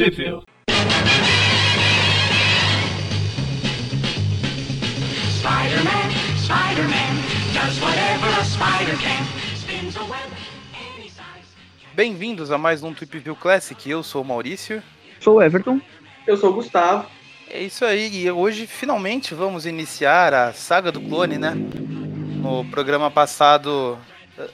Sheffield. Spider-Man, Spider-Man, does whatever a spider can. Spins a web any size. Bem-vindos a mais um Tweep View Classic. Eu sou o Maurício. Sou o Everton. Eu sou o Gustavo. É isso aí, e hoje finalmente vamos iniciar a saga do clone, né? No programa passado,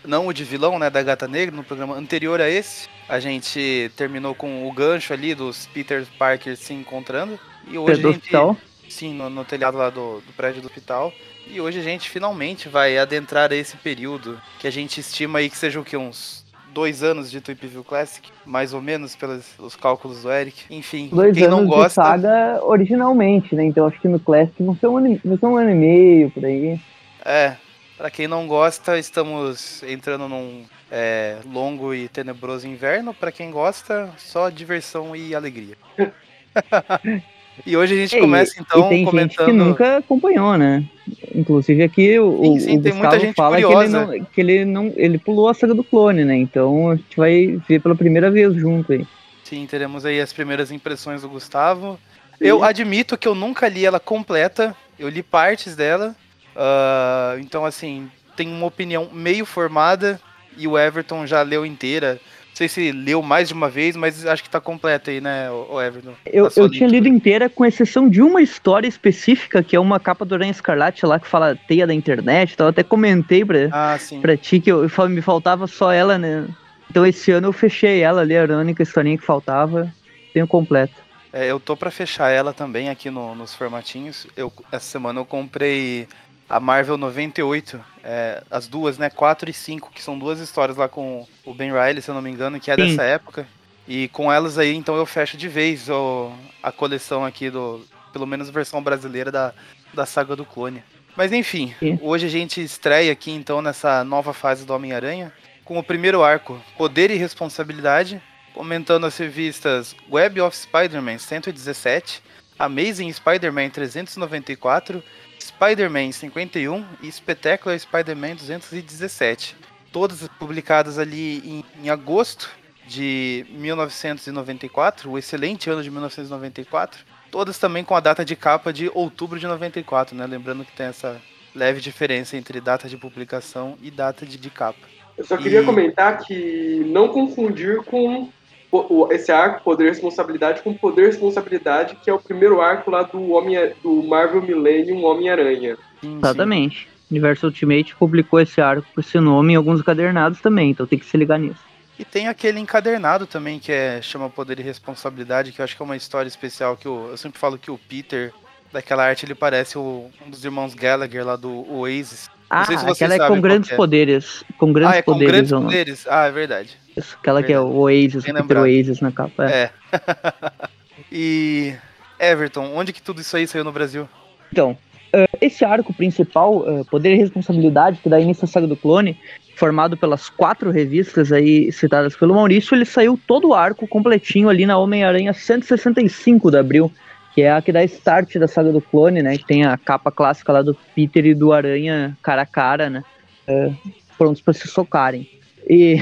não o de vilão, né, da Gata Negra, no programa anterior a esse, a gente terminou com o gancho ali dos Peter Parker se encontrando. E hoje do a gente, hospital. sim, no, no telhado lá do, do prédio do hospital. E hoje a gente finalmente vai adentrar esse período que a gente estima aí que seja o que uns dois anos de Tweep View Classic, mais ou menos pelos os cálculos do Eric. Enfim, Dois quem anos não de gosta, saga originalmente, né? Então acho que no Classic não foi um ano, não foi um ano e meio por aí. É, pra quem não gosta, estamos entrando num é, longo e tenebroso inverno. Pra quem gosta, só diversão e alegria. e hoje a gente É, começa então e tem comentando. gente que nunca acompanhou, né? Inclusive aqui o, Sim, sim, o Gustavo fala que ele, curiosa. não, que ele não. Ele pulou a saga do clone, né? Então a gente vai ver pela primeira vez junto aí. Sim, teremos aí as primeiras impressões do Gustavo. Eu admito que eu nunca li ela completa, eu li partes dela. Ah, então, assim, tenho uma opinião meio formada e o Everton já leu inteira. Não sei se leu mais de uma vez, mas acho que tá completa aí, né, o Everton? Eu, Passou eu tinha lido inteira, com exceção de uma história específica, que é uma capa do Aranha Escarlate lá que fala teia da internet. Então eu até comentei pra, Ah, pra ti que eu, me faltava só ela, né? Então esse ano eu fechei ela ali, era a única historinha que faltava. Tenho completo. É, eu tô pra fechar ela também aqui no- nos formatinhos. Eu, essa semana eu comprei a Marvel 98, é, as duas, né? 4 e 5, que são duas histórias lá com o Ben Riley, se eu não me engano, que é Sim. dessa época. E com elas aí, então eu fecho de vez o- a coleção aqui do. Pelo menos versão brasileira da, da saga do clone. Mas enfim, Sim. hoje a gente estreia aqui então nessa nova fase do Homem-Aranha com o primeiro arco, Poder e Responsabilidade, comentando as revistas Web of Spider-Man 117, Amazing Spider-Man 394, Spider-Man 51 e Spectacular Spider-Man 217. Todas publicadas ali em, em agosto de 1994, o excelente ano de 1994. Todas também com a data de capa de outubro de 94, né? Lembrando que tem essa leve diferença entre data de publicação e data de, de capa. Eu só queria E- comentar que não confundir com esse arco, Poder e Responsabilidade, com Poder e Responsabilidade, que é o primeiro arco lá do, Homem, do Marvel Millennium Homem-Aranha. Exatamente. Universo Ultimate publicou esse arco com esse nome em alguns cadernados também, então tem que se ligar nisso. E tem aquele encadernado também que é chama Poder e Responsabilidade, que eu acho que é uma história especial que o- eu sempre falo que o Peter daquela arte ele parece o- um dos irmãos Gallagher lá do Oasis. Ah, se aquela é com grandes é. poderes. Com grandes ah, é com poderes. grandes poderes? Ah, é verdade. Aquela que é o Oasis, Bem o Peter. Oasis na capa. é. É. e Everton, onde que tudo isso aí saiu no Brasil? Então, eh, esse arco principal, eh, Poder e Responsabilidade, que dá início à saga do clone, formado pelas quatro revistas aí citadas pelo Maurício, ele saiu todo o arco completinho ali na Homem-Aranha 165 de abril, que é a que dá start da saga do clone, né? Que tem a capa clássica lá do Peter e do Aranha cara a cara, né? eh, prontos para se socarem. E,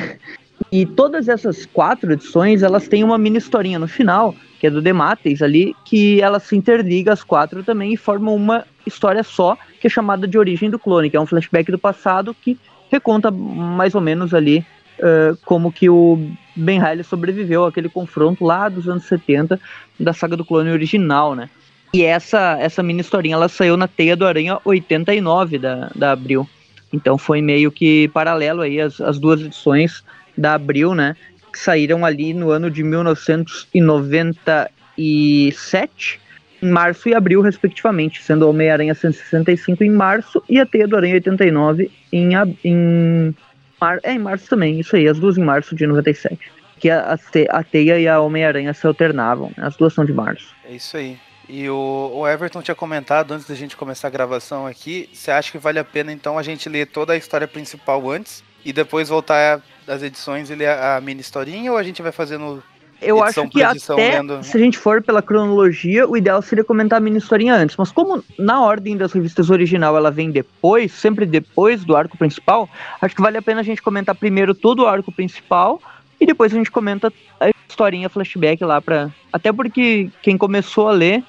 e todas essas quatro edições, elas têm uma mini historinha no final, que é do Demates ali, que ela se interliga as quatro também e formam uma história só, que é chamada de Origem do Clone, que é um flashback do passado que reconta mais ou menos ali eh, como que o Ben Riley sobreviveu àquele confronto lá dos anos 70 da saga do clone original, né? E essa, essa mini historinha ela saiu na Teia do Aranha 89 da, da Abril. Então foi meio que paralelo aí as, as duas edições da Abril, né? Que saíram ali no ano de 1997, em março e abril, respectivamente, sendo Homem-Aranha 165 em março e a Teia do Aranha 89 em, em, mar, é, em março também, isso aí, as duas em março de 97. Que a, a Teia e a Homem-Aranha se alternavam, né? as duas são de março. É isso aí. E o, o Everton tinha comentado antes da gente começar a gravação aqui, você acha que vale a pena então a gente ler toda a história principal antes e depois voltar às edições e ler a, a mini historinha ou a gente vai fazendo Eu acho que até, lendo. se a gente for pela cronologia, o ideal seria comentar a mini historinha antes. Mas como na ordem das revistas original ela vem depois, sempre depois do arco principal, acho que vale a pena a gente comentar primeiro todo o arco principal e depois a gente comenta as historinha flashback lá pra. Até porque quem começou a ler,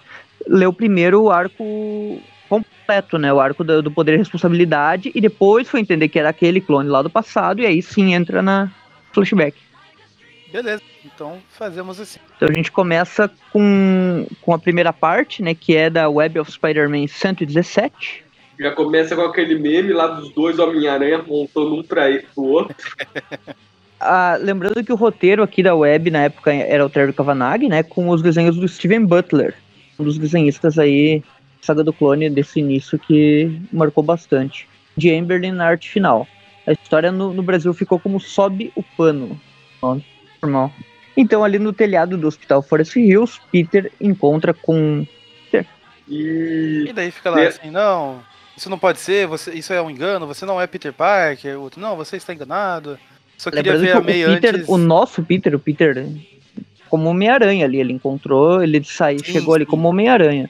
leu primeiro o arco completo, né? O arco do, do poder e responsabilidade, e depois foi entender que era aquele clone lá do passado, e aí sim entra na flashback. Beleza, então fazemos assim. Então a gente começa com, com a primeira parte, né? Que é da Web of Spider-Man 117. Já começa com aquele meme lá dos dois Homem-Aranha montando um pra pro outro. Ah, lembrando que o roteiro aqui da Web na época era o Terry Cavanagh, né? Com os desenhos do Steven Butler, um dos desenhistas aí, saga do clone desse início que marcou bastante. De Amberlin na arte final. A história no, no Brasil ficou como Sobe o Pano. Nome normal. Então, ali no telhado do Hospital Forest Hills, Peter encontra com. E E daí fica lá assim, não, isso não pode ser, você, isso é um engano, você não é Peter Parker, o outro, não, você está enganado. Só queria Lembrando ver que a o May Peter, antes. o nosso Peter, o Peter, como Homem-Aranha ali, ele encontrou, ele saiu, chegou ali como Homem-Aranha.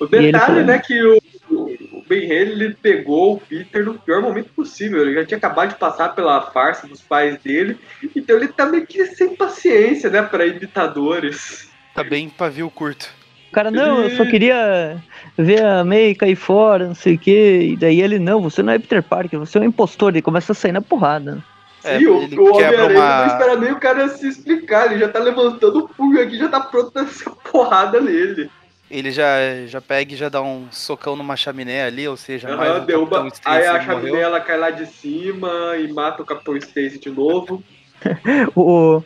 O detalhe, foi- né, que o, o Ben Haley ele pegou o Peter no pior momento possível. Ele já tinha acabado de passar pela farsa dos pais dele, então ele tá meio que sem paciência, né, pra imitadores. Tá bem pavio curto. O cara, não, eu só queria ver a May cair fora, não sei o quê. E daí ele, não, você não é Peter Parker, você é um impostor. Ele começa a sair na porrada. É, Sim, o, ele o quebra Homem-Aranha uma- não espera nem o cara se explicar, ele já tá levantando o punho aqui, já tá pronto pra essa porrada nele. Ele já, já pega e já dá um socão numa chaminé ali, ou seja, mais Aham, um derruba, aí a morreu. chaminé ela cai lá de cima e mata o Capitão Stacy de novo. O,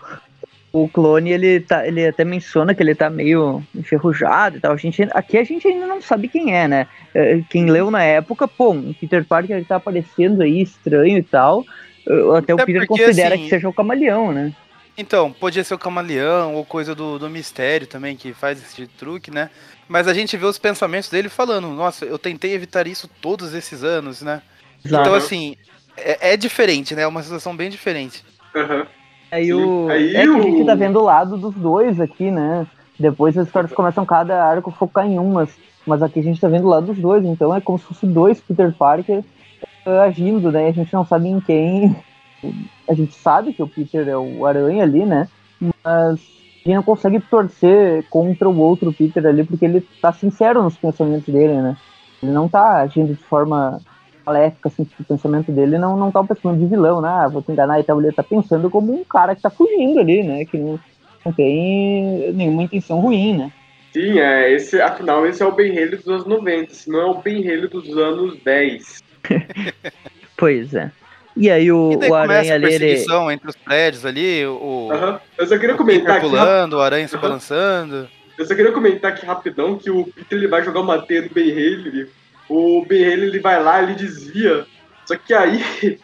o clone, ele, tá, ele até menciona que ele tá meio enferrujado e tal. A gente, aqui a gente ainda não sabe quem é, né? É, Quem leu na época, pô, um Peter Parker ele tá aparecendo aí estranho e tal. Eh, Até o Até Peter porque, considera assim, que seja o camaleão, né? Então, podia ser o camaleão ou coisa do, do mistério também, que faz esse truque, né? Mas a gente vê os pensamentos dele falando, nossa, eu tentei evitar isso todos esses anos, né? Exato. Então, assim, é, é diferente, né? É uma situação bem diferente. Aham. Aí, o... Aí é que a gente tá vendo o lado dos dois aqui, né? Depois as histórias começam cada arco focar em um, mas, mas aqui a gente tá vendo o lado dos dois, então é como se fosse dois Peter Parker eh, agindo, né? A gente não sabe em quem. A gente sabe que o Peter é o Aranha ali, né? Mas a gente não consegue torcer contra o outro Peter ali, porque ele tá sincero nos pensamentos dele, né? Ele não tá agindo de forma maléfica, assim, tipo, o pensamento dele não, não tá um pensamento de vilão, né? Ah, vou te enganar e tal. Ele tá pensando como um cara que tá fugindo ali, né? Que não, não tem nenhuma intenção ruim, né? Sim, é, esse, afinal, esse é o Ben Haley dos anos 90, esse não é o Ben Haley dos anos 10. Pois é. E aí o, E o começa Aranha a ali, ele, perseguição entre os prédios ali, o, Aham. Eu só queria o comentar pulando, o aranha se balançando. eu só queria comentar aqui rapidão que o Peter ele vai jogar uma teia do Ben Haley, o Ben Haley ele vai lá, ele desvia, só que aí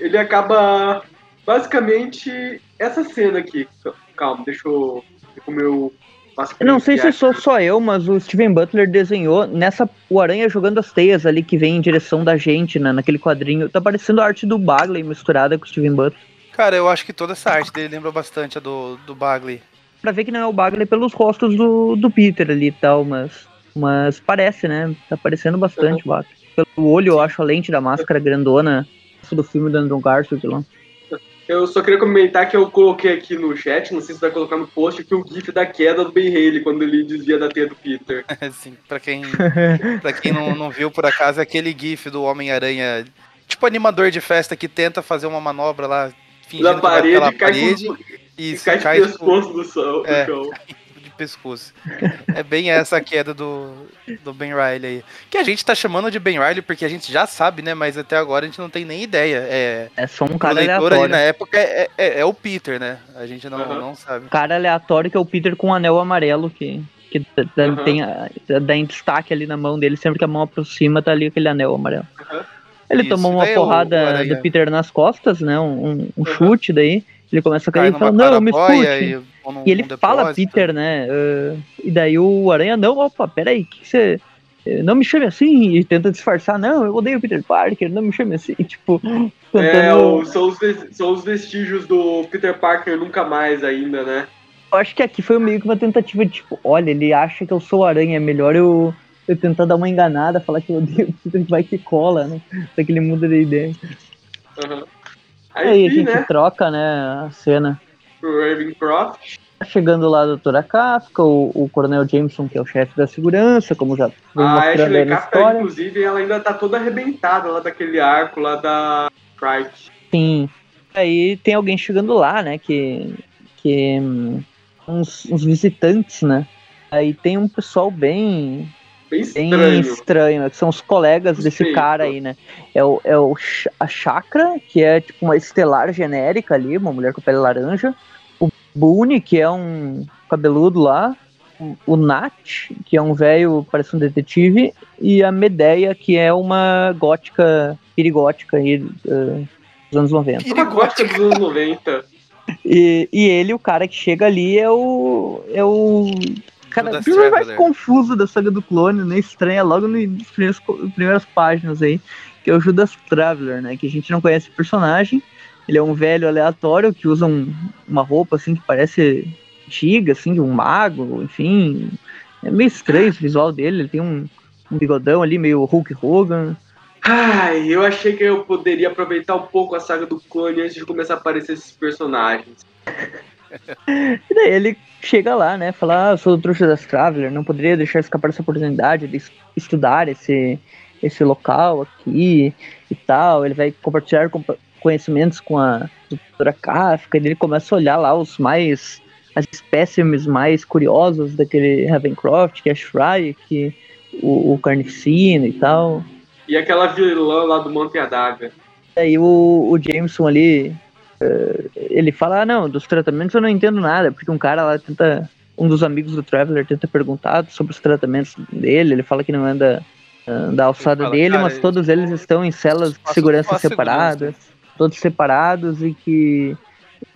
ele acaba basicamente essa cena aqui. Calma, deixa eu ver como eu faço Eu não sei se pra sou só eu, mas o Steven Butler desenhou nessa o Aranha jogando as teias ali que vem em direção da gente, né, naquele quadrinho. Tá parecendo a arte do Bagley misturada com o Steven Butler. Cara, eu acho que toda essa arte dele lembra bastante a do, do Bagley. Pra ver que não é o Bagley pelos rostos do, do Peter ali e tal, mas, mas parece, né? Tá parecendo bastante o Bagley. Pelo olho, eu acho a lente da máscara grandona do filme do Andrew Garfield lá. Eu só queria comentar que eu coloquei aqui no chat, não sei se vai colocar no post, aqui o gif da queda do Ben Haley quando ele desvia da teia do Peter. Assim, pra quem, pra quem não, não viu por acaso, é aquele gif do Homem-Aranha, tipo animador de festa que tenta fazer uma manobra lá, fingindo Da que vai pela parede, cai, parede com, e e se cai de cai tipo, pescoço do do É. chão. pescoço. É bem essa a queda do, do Ben Riley aí. Que a gente tá chamando de Ben Riley porque a gente já sabe, né? Mas até agora a gente não tem nem ideia. É, É só um o cara aleatório. na época é, é, é o Peter, né? A gente não, Aham. não sabe. cara aleatório que é o Peter com o anel amarelo que, que Aham. tem a- dá em destaque ali na mão dele, sempre que a mão aproxima, tá ali aquele anel amarelo. Aham. Ele Isso, tomou uma daí o porrada do Peter nas costas, né? Um, um- um chute daí. Ele começa a Cai cair e fala, não, me escute. e, num- E ele fala. Peter, né? ah, e daí o Aranha, não, opa, peraí, que você. eh, Não me chame assim, e tenta disfarçar, não, eu odeio o Peter Parker, não me chame assim, e, tipo, tentando. É, o- são, os, são os vestígios do Peter Parker nunca mais ainda, né? Eu acho que aqui foi meio que uma tentativa de, tipo, olha, ele acha que eu sou o Aranha, é melhor eu, eu tentar dar uma enganada, falar que eu odeio o Peter, vai que cola, né? Pra que ele muda de ideia. Aham. Aí, Aí, a gente né? troca, né, a cena. Pro Ravencroft. Tá chegando lá a doutora Kafka, o, o Coronel Jameson, que é o chefe da segurança, como já vem A mostrando Ashley Kafka, história. inclusive, ela ainda tá toda arrebentada lá daquele arco lá da Trike. Sim. Aí tem alguém chegando lá, né? Que. que hum, uns, uns visitantes, né? Aí tem um pessoal bem. Bem bem estranho. estranho, né, que são os colegas desse Suspeito. cara aí, né? É o, é o a Chakra, que é tipo uma estelar genérica ali, uma mulher com pele laranja. Boone, que é um cabeludo lá. O- Nat, que é um velho, parece um detetive. E a Medeia, que é uma gótica, pirigótica aí, eh, dos anos 90. Uma gótica dos anos 90. E, e ele, o cara que chega ali, é o. É o. Cara, o filme mais confuso da saga do clone, né? Estranha logo no- nas primeiras, primeiras páginas aí, que é o Judas Traveler, né? Que a gente não conhece o personagem. Ele é um velho aleatório que usa um- uma roupa assim que parece antiga, assim, de um mago, enfim. É meio estranho esse visual dele. Ele tem um, um bigodão ali, meio Hulk Hogan. Ai, eu achei que eu poderia aproveitar um pouco a saga do clone antes de começar a aparecer esses personagens. E daí ele chega lá, né? Fala, ah, sou o Trouxa das Traveler, não poderia deixar escapar essa oportunidade de es- estudar esse, esse local aqui e tal. Ele vai compartilhar compa- conhecimentos com a doutora Kafka, ele começa a olhar lá os mais. as espécimes mais curiosas daquele Ravencroft, que é a Shrike, o, o Carnificina e tal. E aquela vilã lá do Manto e a Daga. Aí o, o Jameson ali, eh, ele fala, ah, não, dos tratamentos eu não entendo nada, porque um cara lá tenta, um dos amigos do Traveler tenta perguntar sobre os tratamentos dele, ele fala que não anda ah, da alçada fala, dele, mas todos eles estão em celas de segurança separadas, todos separados e que,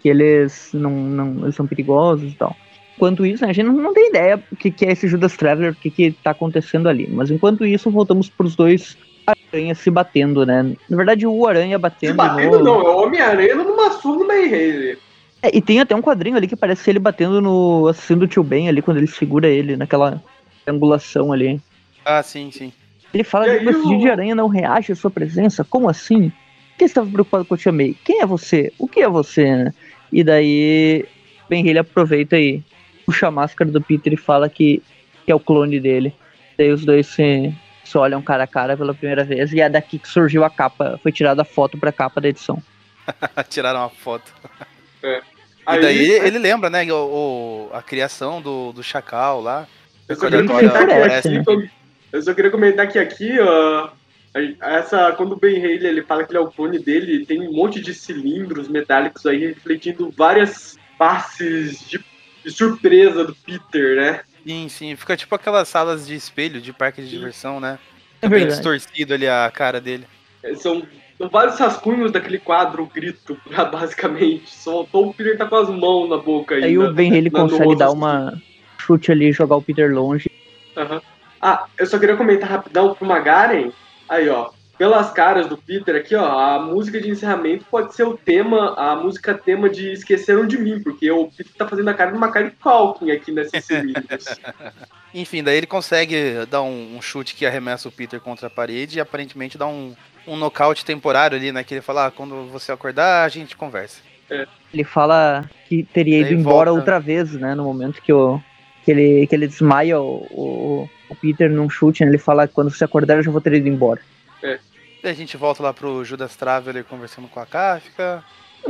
que eles não, não eles são perigosos e tal. Enquanto isso, né, a gente não, não tem ideia o que, que é esse Judas Traveler, o que, que tá acontecendo ali. Mas enquanto isso, voltamos pros dois aranhas se batendo, né? Na verdade, o aranha Se batendo, batendo no... não, é o Homem-Aranha numa surra no May Haley. É, e tem até um quadrinho ali que parece ele batendo no assassino do tio Ben ali, quando ele segura ele naquela angulação ali. Ah, sim, sim. Ele fala que o Bastidinho o- de Aranha não reage à sua presença. Como assim? Por que você estava preocupado com o Tia May? Quem é você? O que é você, né? E daí, Ben ele aproveita e puxa a máscara do Peter e fala que, que é o clone dele. Daí os dois se, se olham cara a cara pela primeira vez. E é daqui que surgiu a capa, foi tirada a foto pra capa da edição. Tiraram uma foto. Aí, e daí ele lembra, né, o, o- a criação do, do Chacal lá. eu só queria a comentar que aqui, né? eu só queria comentar que aqui, ó, a- essa, quando o Ben Haley ele fala que ele é o clone dele, tem um monte de cilindros metálicos aí refletindo várias passes de, de surpresa do Peter, né? Sim, sim. Fica tipo aquelas salas de espelho de parque de diversão, né? É Bem distorcido ali a cara dele. É, São, são vários rascunhos daquele quadro grito, basicamente. Só o Peter tá com as mãos na boca aí. Aí o Ben ele na- consegue dar assim. uma chute ali e jogar o Peter longe. Aham. Ah, eu só queria comentar rapidão pro Magaren. Aí, ó. Pelas caras do Peter aqui, ó, a música de encerramento pode ser o tema, a música tema de Esqueceram de Mim, porque o Peter tá fazendo a cara de Macaulay Culkin aqui nesses cilindros. Enfim, daí ele consegue dar um, um chute que arremessa o Peter contra a parede e aparentemente dá um, um nocaute temporário ali, né? Que ele fala, ah, quando você acordar, a gente conversa. Ele fala que teria ido Daí embora volta. outra vez, né? No momento que, o, que, ele, que ele desmaia o, o, o Peter num chute, né, ele fala que quando você acordar eu já vou ter ido embora. Daí a gente volta lá pro Judas Traveler conversando com a Kafka.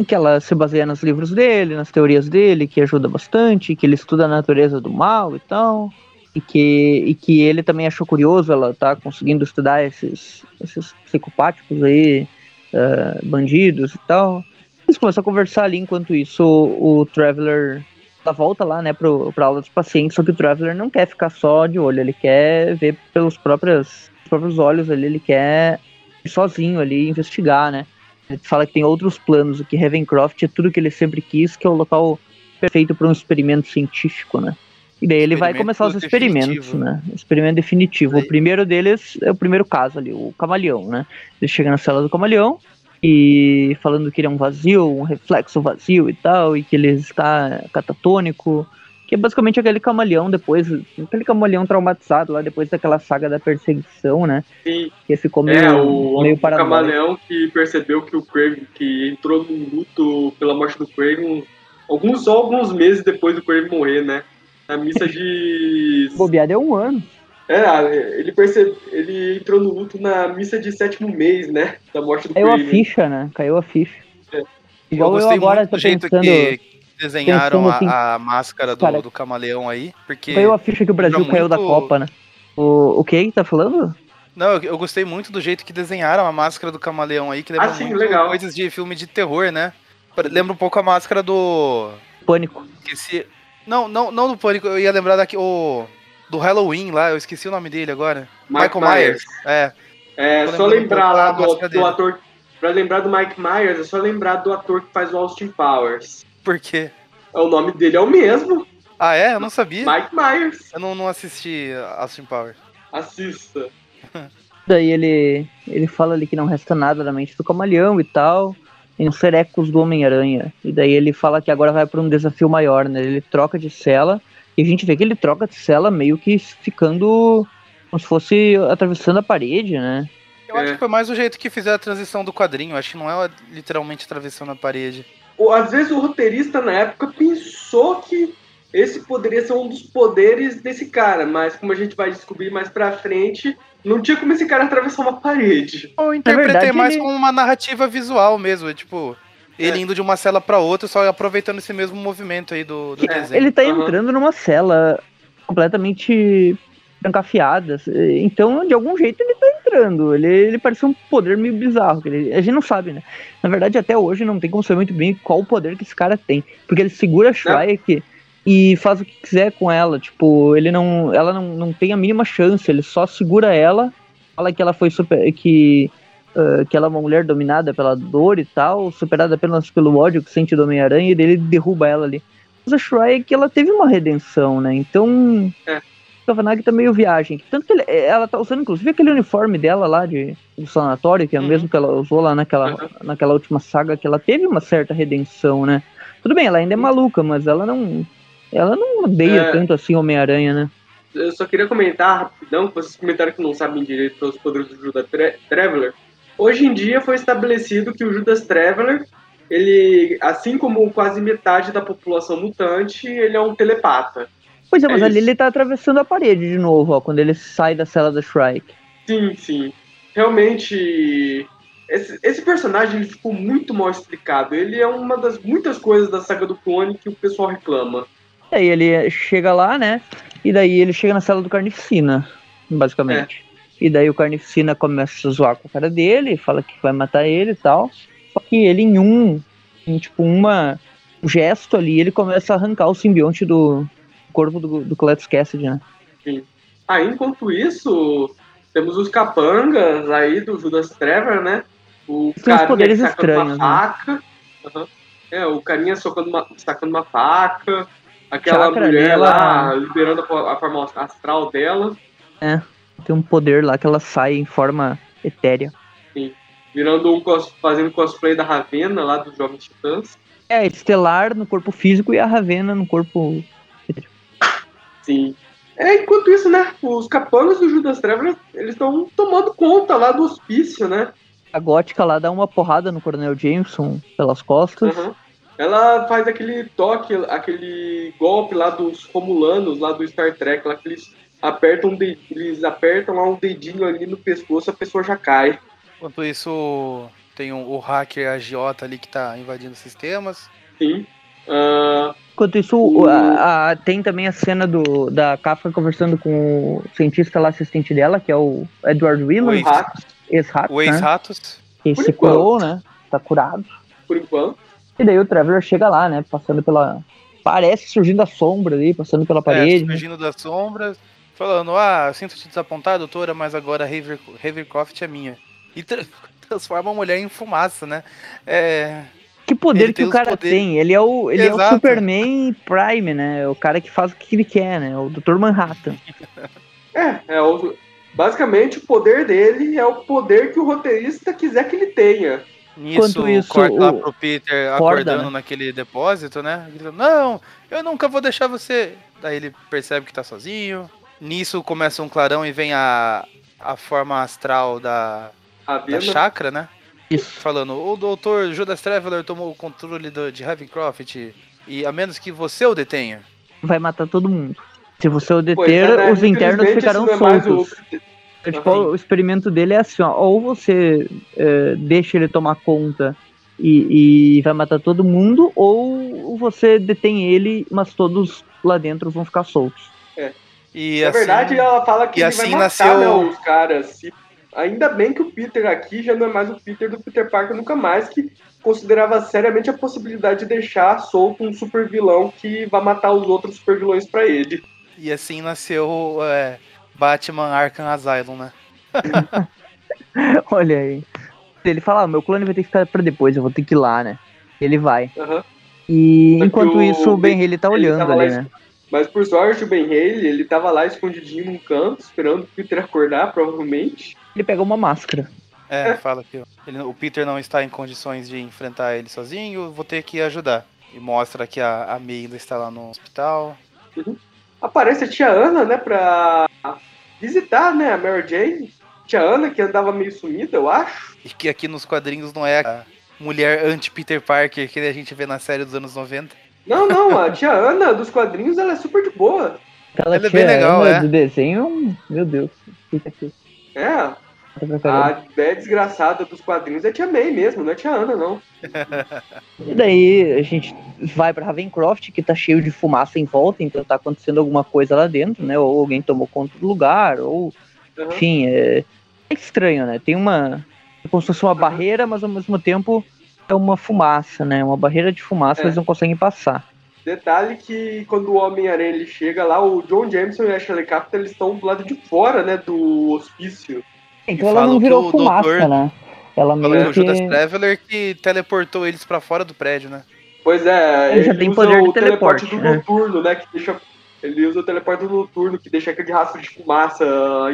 Que ela se baseia nos livros dele, nas teorias dele, que ajuda bastante, que ele estuda a natureza do mal e tal. E que, e que ele também achou curioso, ela tá conseguindo estudar esses, esses psicopáticos aí, ah, bandidos e tal. Eles começam a conversar ali, enquanto isso o, o Traveler ela volta lá, né, pro, pra aula dos pacientes, só que o Traveler não quer ficar só de olho, ele quer ver pelos próprios, próprios olhos ali, ele quer ir sozinho ali investigar, né. Ele fala que tem outros planos, que Ravencroft é tudo que ele sempre quis, que é o local perfeito para um experimento científico, né. E daí ele vai começar os experimentos, definitivo. né? Experimento definitivo. Daí- O primeiro deles é o primeiro caso ali, o camaleão, né? Ele chega na cela do camaleão e falando que ele é um vazio, um reflexo vazio e tal, e que ele está catatônico, que é basicamente aquele camaleão depois, aquele camaleão traumatizado lá depois daquela saga da perseguição, né? Sim, Que ficou meio, é, o, meio o camaleão que percebeu que o Craven, que entrou num luto pela morte do Craven alguns, só alguns meses depois do Coelho morrer, né? Na missa de. Bobeado é um ano. É, ele percebe, ele entrou no luto na missa de sétimo mês, né? Da morte do Caiu Coelho. a ficha, né? Caiu a ficha. É. Igual eu eu, gostei agora muito tô do jeito pensando. que desenharam assim, a, a máscara do, cara, do camaleão aí, porque... Caiu a ficha que o Brasil lembra caiu da muito- Copa, né? O, o que tá falando? Não, eu, eu gostei muito do jeito que desenharam a máscara do camaleão aí, que lembra Ah, sim, muito legal. coisas de filme de terror, né? Lembra um pouco a máscara do... Pânico. Esqueci... Não, não, não do Pânico, eu ia lembrar daqui, o... Do Halloween lá, eu esqueci o nome dele agora. Mike Michael Myers. É, É, Tô só lembrar lá do, do dele. ator. Pra lembrar do Mike Myers, é só lembrar do ator que faz o Austin Powers. por quê? É, O nome dele é o mesmo, Ah, é? Eu não sabia. Mike Myers. Eu não, não assisti Austin Power. Assista. Daí ele, ele fala ali que não resta nada da mente do camaleão e tal. E uns serecos do Homem-Aranha. E daí ele fala que agora vai pra um desafio maior, né? Ele troca de cela. E a gente vê que ele troca de cela meio que ficando como se fosse atravessando a parede, né? Eu É. acho que foi mais o jeito que fizeram a transição do quadrinho. Acho que não é literalmente atravessando a parede. Ou, às vezes o roteirista na época pensou que esse poderia ser um dos poderes desse cara, mas como a gente vai descobrir mais pra frente, não tinha como esse cara atravessar uma parede. Eu interpretei verdade, mais ele- como uma narrativa visual mesmo. Tipo, ele É. indo de uma cela pra outra, só aproveitando esse mesmo movimento aí do, do É, desenho. Ele tá Aham. entrando numa cela completamente trancafiada. Então, de algum jeito, ele tá entrando. Ele, ele parece um poder meio bizarro. que ele- a gente não sabe, né? Na verdade, até hoje não tem como saber muito bem qual o poder que esse cara tem. Porque ele segura a Shrike e faz o que quiser com ela. Tipo, ele não. Ela não, não tem a mínima chance. Ele só segura ela, fala que ela foi super. que. Ah, que ela é uma mulher dominada pela dor e tal, superada apenas pelo ódio que sente do Homem-Aranha, e dele derruba ela ali. Mas a Shrike, ela teve uma redenção, né? Então. É. Kavanagh tá meio viagem. Tanto que ele- ela tá usando, inclusive, aquele uniforme dela lá de, do sanatório, que é o Uhum. mesmo que ela usou lá naquela, Uhum. naquela última saga, que ela teve uma certa redenção, né? Tudo bem, ela ainda é maluca, mas ela não. Ela não odeia É. tanto assim Homem-Aranha, né? Eu só queria comentar rapidão, que vocês comentaram que não sabem direito os poderes do Judas Tra- Traveler. Hoje em dia foi estabelecido que o Judas Traveler, ele, assim como quase metade da população mutante, ele é um telepata. Pois é, mas É ali isso. ele tá atravessando a parede de novo, ó, quando ele sai da cela da Shrike. Sim, sim. Realmente, esse, esse personagem ele ficou muito mal explicado. Ele é uma das muitas coisas da saga do clone que o pessoal reclama. E aí ele chega lá, né? E daí ele chega na cela do Carnificina, basicamente. E daí o Carnificina começa a zoar com a cara dele, fala que vai matar ele e tal. Só que ele em um, em tipo uma um gesto ali, ele começa a arrancar o simbionte do corpo do, do Cletus Cassidy, né? Ah, enquanto isso, temos os capangas aí do Judas Trevor, né? O Tem carinha poderes estranhos, né? uma faca. Aham. É, o carinha socando uma, sacando uma faca. Aquela Chakra mulher dela- lá liberando a, a forma astral dela. Tem um poder lá que ela sai em forma etérea. Virando um cos, fazendo cosplay da Ravena lá dos Jovens Titãs. É, estelar no corpo físico e a Ravena no corpo. Sim. É, enquanto isso, né? Os capangas do Judas Trevor, eles estão tomando conta lá do hospício, né? A gótica lá dá uma porrada no Coronel Jameson pelas costas. Uhum. Ela faz aquele toque, aquele golpe lá dos Romulanos, lá do Star Trek, lá que eles apertam, um eles apertam lá um dedinho ali no pescoço, a pessoa já cai. Enquanto isso, tem um- o hacker agiota ali que tá invadindo sistemas. Sim. Ah, Enquanto isso, O- a- a- tem também a cena do, da Kafka conversando com o cientista lá, assistente dela, que é o Edward né? ex-ratos. Que Por se enquanto. curou, né? Tá curado. por enquanto. E daí o Trevor chega lá, né? Passando pela. Parece surgindo a sombra ali, passando pela É, parede. né? surgindo das sombras. Falando, ah, sinto-te desapontado, doutora, mas agora Haver, Havercroft é minha. E tra- transforma a mulher em fumaça, né? É, Que poder Ele que o cara poderes. tem? Ele é o, ele é o. Superman Prime, né? É o cara que faz o que ele quer, né? O Dr. Manhattan. É, é o, basicamente o poder dele é o poder que o roteirista quiser que ele tenha. Nisso, Enquanto isso, corta lá o- pro Peter Acorda, acordando né? naquele depósito, né? Gritando, não, eu nunca vou deixar você. Daí ele percebe que tá sozinho. Nisso começa um clarão e vem a, a forma astral da, A da chakra, né? Isso. Falando, o doutor Judas Traveler tomou o controle do, de Ravencroft. E a menos que você o detenha. Vai matar todo mundo. Se você o deter, é, né? os internos ficarão é o- soltos. É, tipo, o experimento dele é assim, ó, ou você é, deixa ele tomar conta e, e vai matar todo mundo, ou você detém ele, mas todos lá dentro vão ficar soltos. E Na assim, verdade, ela fala que e ele assim vai matar nasceu- né, os caras. Se- Ainda bem que o Peter aqui já não é mais o Peter do Peter Parker nunca mais, que considerava seriamente a possibilidade de deixar solto um super vilão que vai matar os outros super vilões pra ele. e assim nasceu é, Batman Arkham Asylum, né? Olha aí. Ele fala, ah, meu clone vai ter que ficar pra depois, eu vou ter que ir lá, né? Ele vai. Aham. E Só que enquanto o isso, o Ben Haley tá ele olhando ali, lá né? Mas por sorte, o Ben Haley, ele tava lá escondidinho num canto, esperando o Peter acordar, provavelmente. Ele pega uma máscara. É, fala que ele- o Peter não está em condições de enfrentar ele sozinho, vou ter que ajudar. E mostra que a, a May ainda está lá no hospital. Aparece a tia Ana, né, pra visitar, né, a Mary Jane. Tia Ana, que andava meio sumida, eu acho. E que aqui nos quadrinhos não é a mulher anti-Peter Parker que a gente vê na série dos anos 90. Não, não, a tia Ana dos quadrinhos, ela é super de boa. Aquela Ele é bem legal, Ana é. do desenho, meu Deus. Fica aqui. É, pra caramba. a véia desgraçada dos quadrinhos é a tia May mesmo, não é a tia Ana, não. E daí a gente vai pra Ravencroft, que tá cheio de fumaça em volta, então tá acontecendo alguma coisa lá dentro, né? Ou alguém tomou conta do lugar, ou Aham. enfim, é, é estranho, né? Tem uma. É como se fosse uma barreira, mas ao mesmo tempo é uma fumaça, né? Uma barreira de fumaça, É. eles não conseguem passar. Detalhe que quando o Homem-Aranha ele chega lá, o John Jameson e a Shelley Capita eles estão do lado de fora, né, do hospício. Então E ela não virou fumaça, doutor- né? Ela Fala meio que o que. Judas Traveler que teleportou eles pra fora do prédio, né? Pois é, Ele já ele tem usa poder de o teleporte, teleporte, do né? noturno, né, que deixa... Ele usa o teleporte do noturno, que deixa aquele rastro de fumaça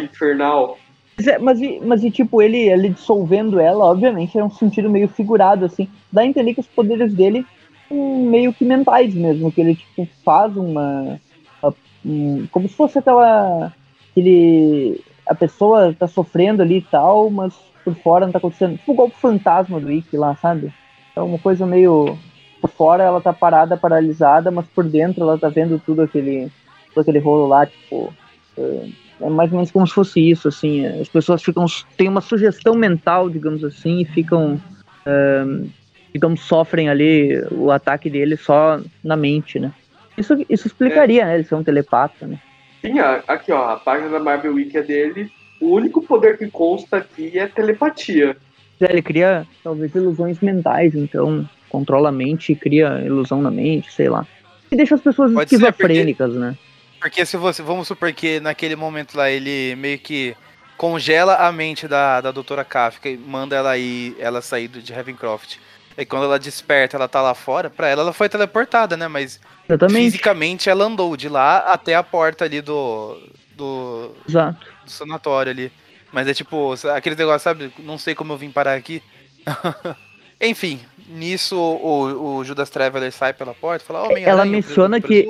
infernal. Mas, é, mas, e, mas e, tipo, ele, ele dissolvendo ela, obviamente, é um sentido meio figurado, assim. Dá a entender que os poderes dele são meio que mentais mesmo, que ele, tipo, faz uma. uma- um- como se fosse aquela. Aquele. A pessoa tá sofrendo ali e tal, mas por fora não tá acontecendo. Tipo o golpe fantasma do Ikki lá, sabe? É uma coisa meio. Por fora ela tá parada, paralisada, mas por dentro ela tá vendo tudo aquele. Todo aquele rolo lá, tipo. é, é mais ou menos como se fosse isso, assim. As pessoas ficam. têm uma sugestão mental, digamos assim, e ficam. ahn, digamos, sofrem ali o ataque dele só na mente, né? Isso, isso explicaria, né? Ele ser um telepata, né? Sim, aqui ó, a página da Marvel Wiki é dele. O único poder que consta aqui é telepatia. É, Ele cria, talvez, ilusões mentais, então controla a mente e cria ilusão na mente, sei lá. E deixa as pessoas Pode ser, esquizofrênicas, né? Porque se você. Vamos supor que naquele momento lá ele meio que congela a mente da, da doutora Kafka e manda ela ir, ela sair de Ravencroft. E quando ela desperta, ela tá lá fora, pra ela ela foi teleportada, né? Mas Exatamente. fisicamente ela andou de lá até a porta ali do. do, Exato. do sanatório ali. Mas é tipo, aquele negócio, sabe? Não sei como eu vim parar aqui. Enfim, nisso o, o Judas Traveler sai pela porta e fala, oh, Ela menciona que-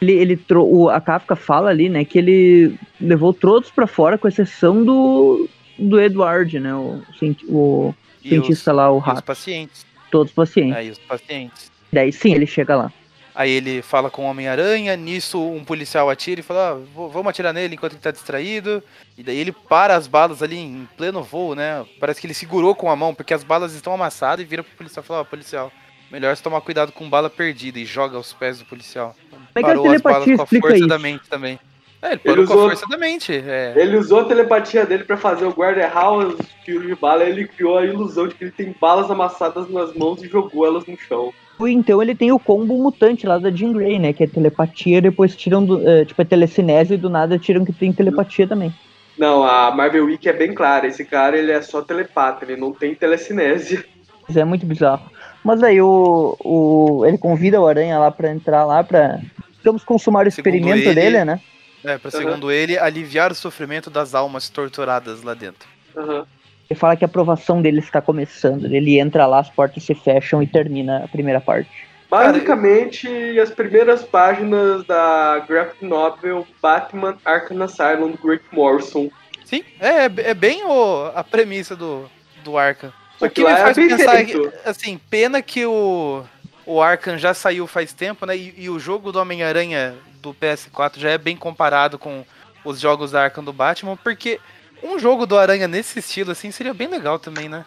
Ele, ele o, a Kafka fala ali, né, que ele levou todos pra fora, com exceção do, do Edward, né? O, o cientista lá, o e os rato. pacientes. Todos os pacientes. Aí os pacientes. Daí sim, ele chega lá. Aí ele fala com o Homem-Aranha, nisso um policial atira e fala, ah, vamos atirar nele enquanto ele tá distraído. E daí ele para as balas ali em pleno voo, né? Parece que ele segurou com a mão, porque as balas estão amassadas e vira pro policial e fala, ó, policial, melhor você tomar cuidado com bala perdida e joga aos pés do policial. A Parou as balas telepatia com a força isso? da mente também. É, ele parou Ele com a usou- força da mente. É. Ele usou a telepatia dele pra fazer o guarda errar os tiros de bala, e ele criou a ilusão de que ele tem balas amassadas nas mãos e jogou elas no chão. Então ele tem o combo mutante lá da Jean Grey, né? Que é telepatia, depois tiram do. eh, tipo, é telecinese e do nada tiram que tem telepatia também. Não, a Marvel Wiki é bem clara, esse cara ele é só telepata, ele não tem telecinese. Isso é muito bizarro. Mas aí o, o ele convida o Aranha lá pra entrar lá pra, digamos, consumar o Segundo experimento ele- dele, né? É, pra Aham. segundo ele, aliviar o sofrimento das almas torturadas lá dentro. Aham. Ele fala que a aprovação dele está começando. Ele entra lá, as portas se fecham e termina a primeira parte. Basicamente, as primeiras páginas da graphic novel Batman Arkham Asylum do Grant Morrison. Sim, é, é bem o, a premissa do, do Arca. Só O que me é faz bem pensar, que, assim, pena que o o Arkham já saiu faz tempo, né? E, e o jogo do Homem-Aranha do PS4 já é bem comparado com os jogos da Arkham do Batman, porque um jogo do Aranha nesse estilo, assim, seria bem legal também, né?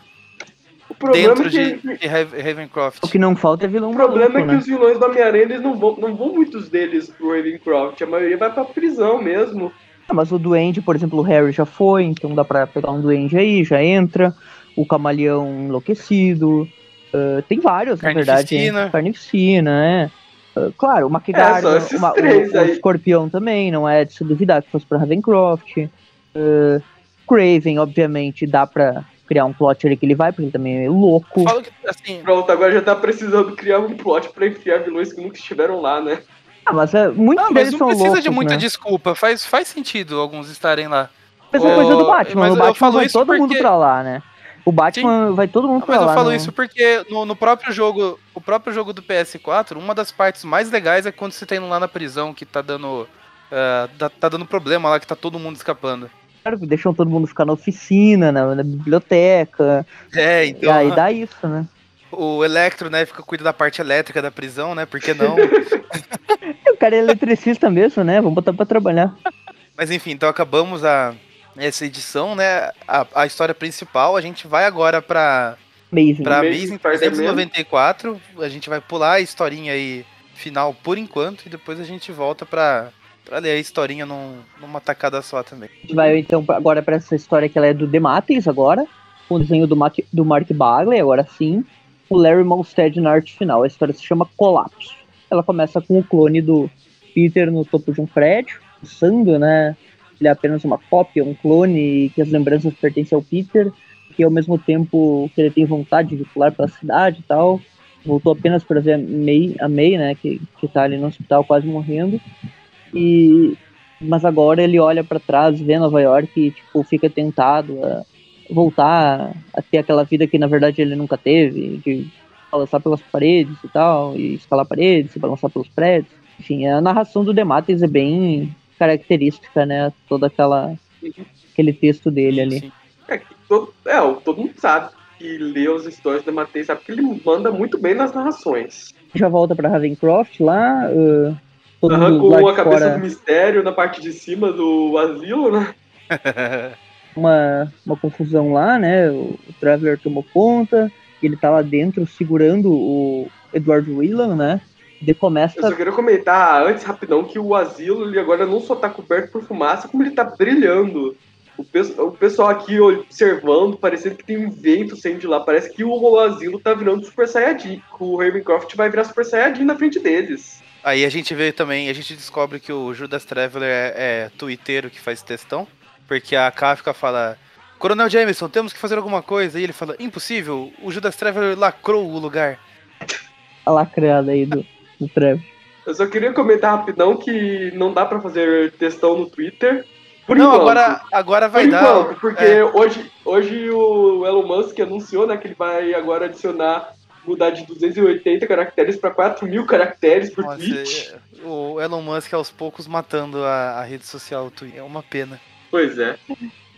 Dentro é que, de, de Raven- Ravencroft. O que não falta é vilão o problema maluco, é que né? os vilões do Homem-Aranha eles não vão, não vão muitos deles pro Ravencroft. A maioria vai pra prisão mesmo. Ah, mas o Duende, por exemplo, o Harry já foi, então dá pra pegar um Duende aí, já entra. O Camaleão enlouquecido. ah, tem vários, na verdade. Carnificina. né? Carnificina, é. Ah, claro, o McGuard, É, uma- o, o. Escorpião também, não é de se duvidar que fosse pra Ravencroft. Ah, Craven, obviamente, dá pra criar um plot ali que ele vai, porque ele também é louco. Falo que, assim, Pronto, agora já tá precisando criar um plot pra enfiar vilões que nunca estiveram lá, né? Ah, mas é, muitos ah, mas deles não são precisa loucos, de muita né? desculpa. Faz, faz sentido alguns estarem lá. Mesma Ô, coisa do Batman, mas o eu Batman isso todo mundo porque- pra lá, né? O Batman vai todo mundo Ah, pra Mas lá. eu falo não- isso porque no, no próprio jogo, o próprio jogo do PS4, uma das partes mais legais é quando você tá indo lá na prisão que tá dando ah, tá, tá dando problema lá que tá todo mundo escapando. Claro, deixam todo mundo ficar na oficina, na, na biblioteca. É, e então aí dá isso, né? o Electro, né, fica cuida da parte elétrica da prisão, né? Por que não? O cara é eletricista mesmo, né? Vamos botar pra trabalhar. Mas enfim, então acabamos a essa edição, né? A, a história principal, a gente vai agora pra Amazing. Pra Amazing Amazing Spider-Man. 394, a gente vai pular a historinha aí final por enquanto e depois a gente volta pra, pra ler a historinha num, numa tacada só também. A gente vai então agora pra essa história que ela é do Demates agora, com o desenho do, Mac, do Mark Bagley, agora sim. O Larry Molstead na arte final. A história se chama Colapso. Ela começa com o clone do Peter no topo de um prédio, pensando, né? Ele é apenas uma cópia, um clone, e que as lembranças pertencem ao Peter, que ao mesmo tempo que ele tem vontade de pular pela cidade e tal. Voltou apenas para ver a May, a May, né? Que, que tá ali no hospital quase morrendo. E mas agora ele olha pra trás, vê Nova York e tipo fica tentado a voltar a ter aquela vida que na verdade ele nunca teve, de balançar pelas paredes e tal, e escalar paredes, balançar pelos prédios. Enfim, a narração do Demates é bem característica, né? Toda aquela aquele texto dele ali. Sim. É, que todo, é, o- todo mundo sabe que lê as histórias do Matei, sabe que ele manda muito bem nas narrações. Já volta pra Ravencroft lá, uh, todo a cabeça fora, do mistério na parte de cima do asilo, né? uma, uma confusão lá, né? O, o Traveler tomou conta, ele tá lá dentro segurando o Edward Whelan, né? E Eu começa só queria comentar antes, rapidão, que o asilo ele agora não só tá coberto por fumaça, como ele tá brilhando. O, pe- o pessoal aqui observando, parecendo que tem um vento saindo de lá. Parece que o asilo tá virando Super Saiyajin. que O Ravencroft vai virar Super Saiyajin na frente deles. Aí a gente vê também, a gente descobre que o Judas Traveler é, é twitteiro que faz textão, porque a Kafka fala, Coronel Jameson, temos que fazer alguma coisa, e ele fala, impossível, o Judas Traveler lacrou o lugar. a lacrada aí do, do Trevor. Eu só queria comentar rapidão que não dá pra fazer textão no Twitter. Por não, enquanto. agora, agora vai Por dar. enquanto, porque é. hoje, hoje o Elon Musk anunciou né, que ele vai agora adicionar, mudar de 280 caracteres para 4 mil caracteres por Nossa, tweet. é- o Elon Musk aos poucos matando a, a rede social o Twitter. É uma pena. Pois é.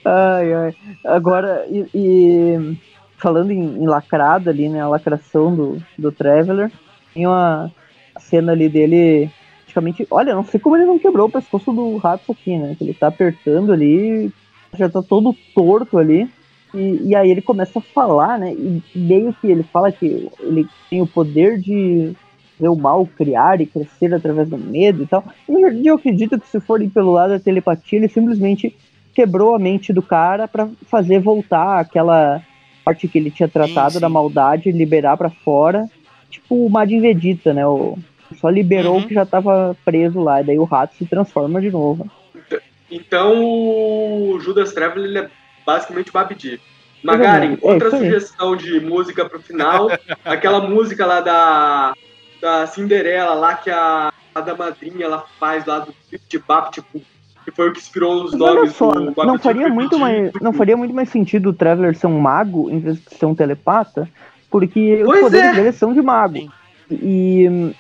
Ai, ai. Agora, e, e falando em, em lacrada ali, né? A lacração do, do Traveler, tem uma cena ali dele. Praticamente, olha, não sei como ele não quebrou o pescoço do rato aqui, né? Que ele tá apertando ali, já tá todo torto ali. E, e aí ele começa a falar, né? E meio que ele fala que ele tem o poder de ver o mal criar e crescer através do medo e tal. Na verdade, eu acredito que se for pelo lado da telepatia, ele simplesmente quebrou a mente do cara pra fazer voltar aquela parte que ele tinha tratado sim. da maldade, liberar pra fora. Tipo o Majin Vegeta, né? O, só liberou Uhum. o que já tava preso lá, e daí o rato se transforma de novo. Então o Judas Traveler ele é basicamente Babidi. Magari, É, outra aí. sugestão de música pro final. aquela música lá da, da Cinderela, lá que a, a da madrinha ela faz lá do Bap, tipo, que foi o que inspirou os nomes só, do não faria, muito mais, não faria muito mais sentido o Traveler ser um mago em vez de ser um telepata, porque Pois os poderes é. dele são de mago. Sim. E hum,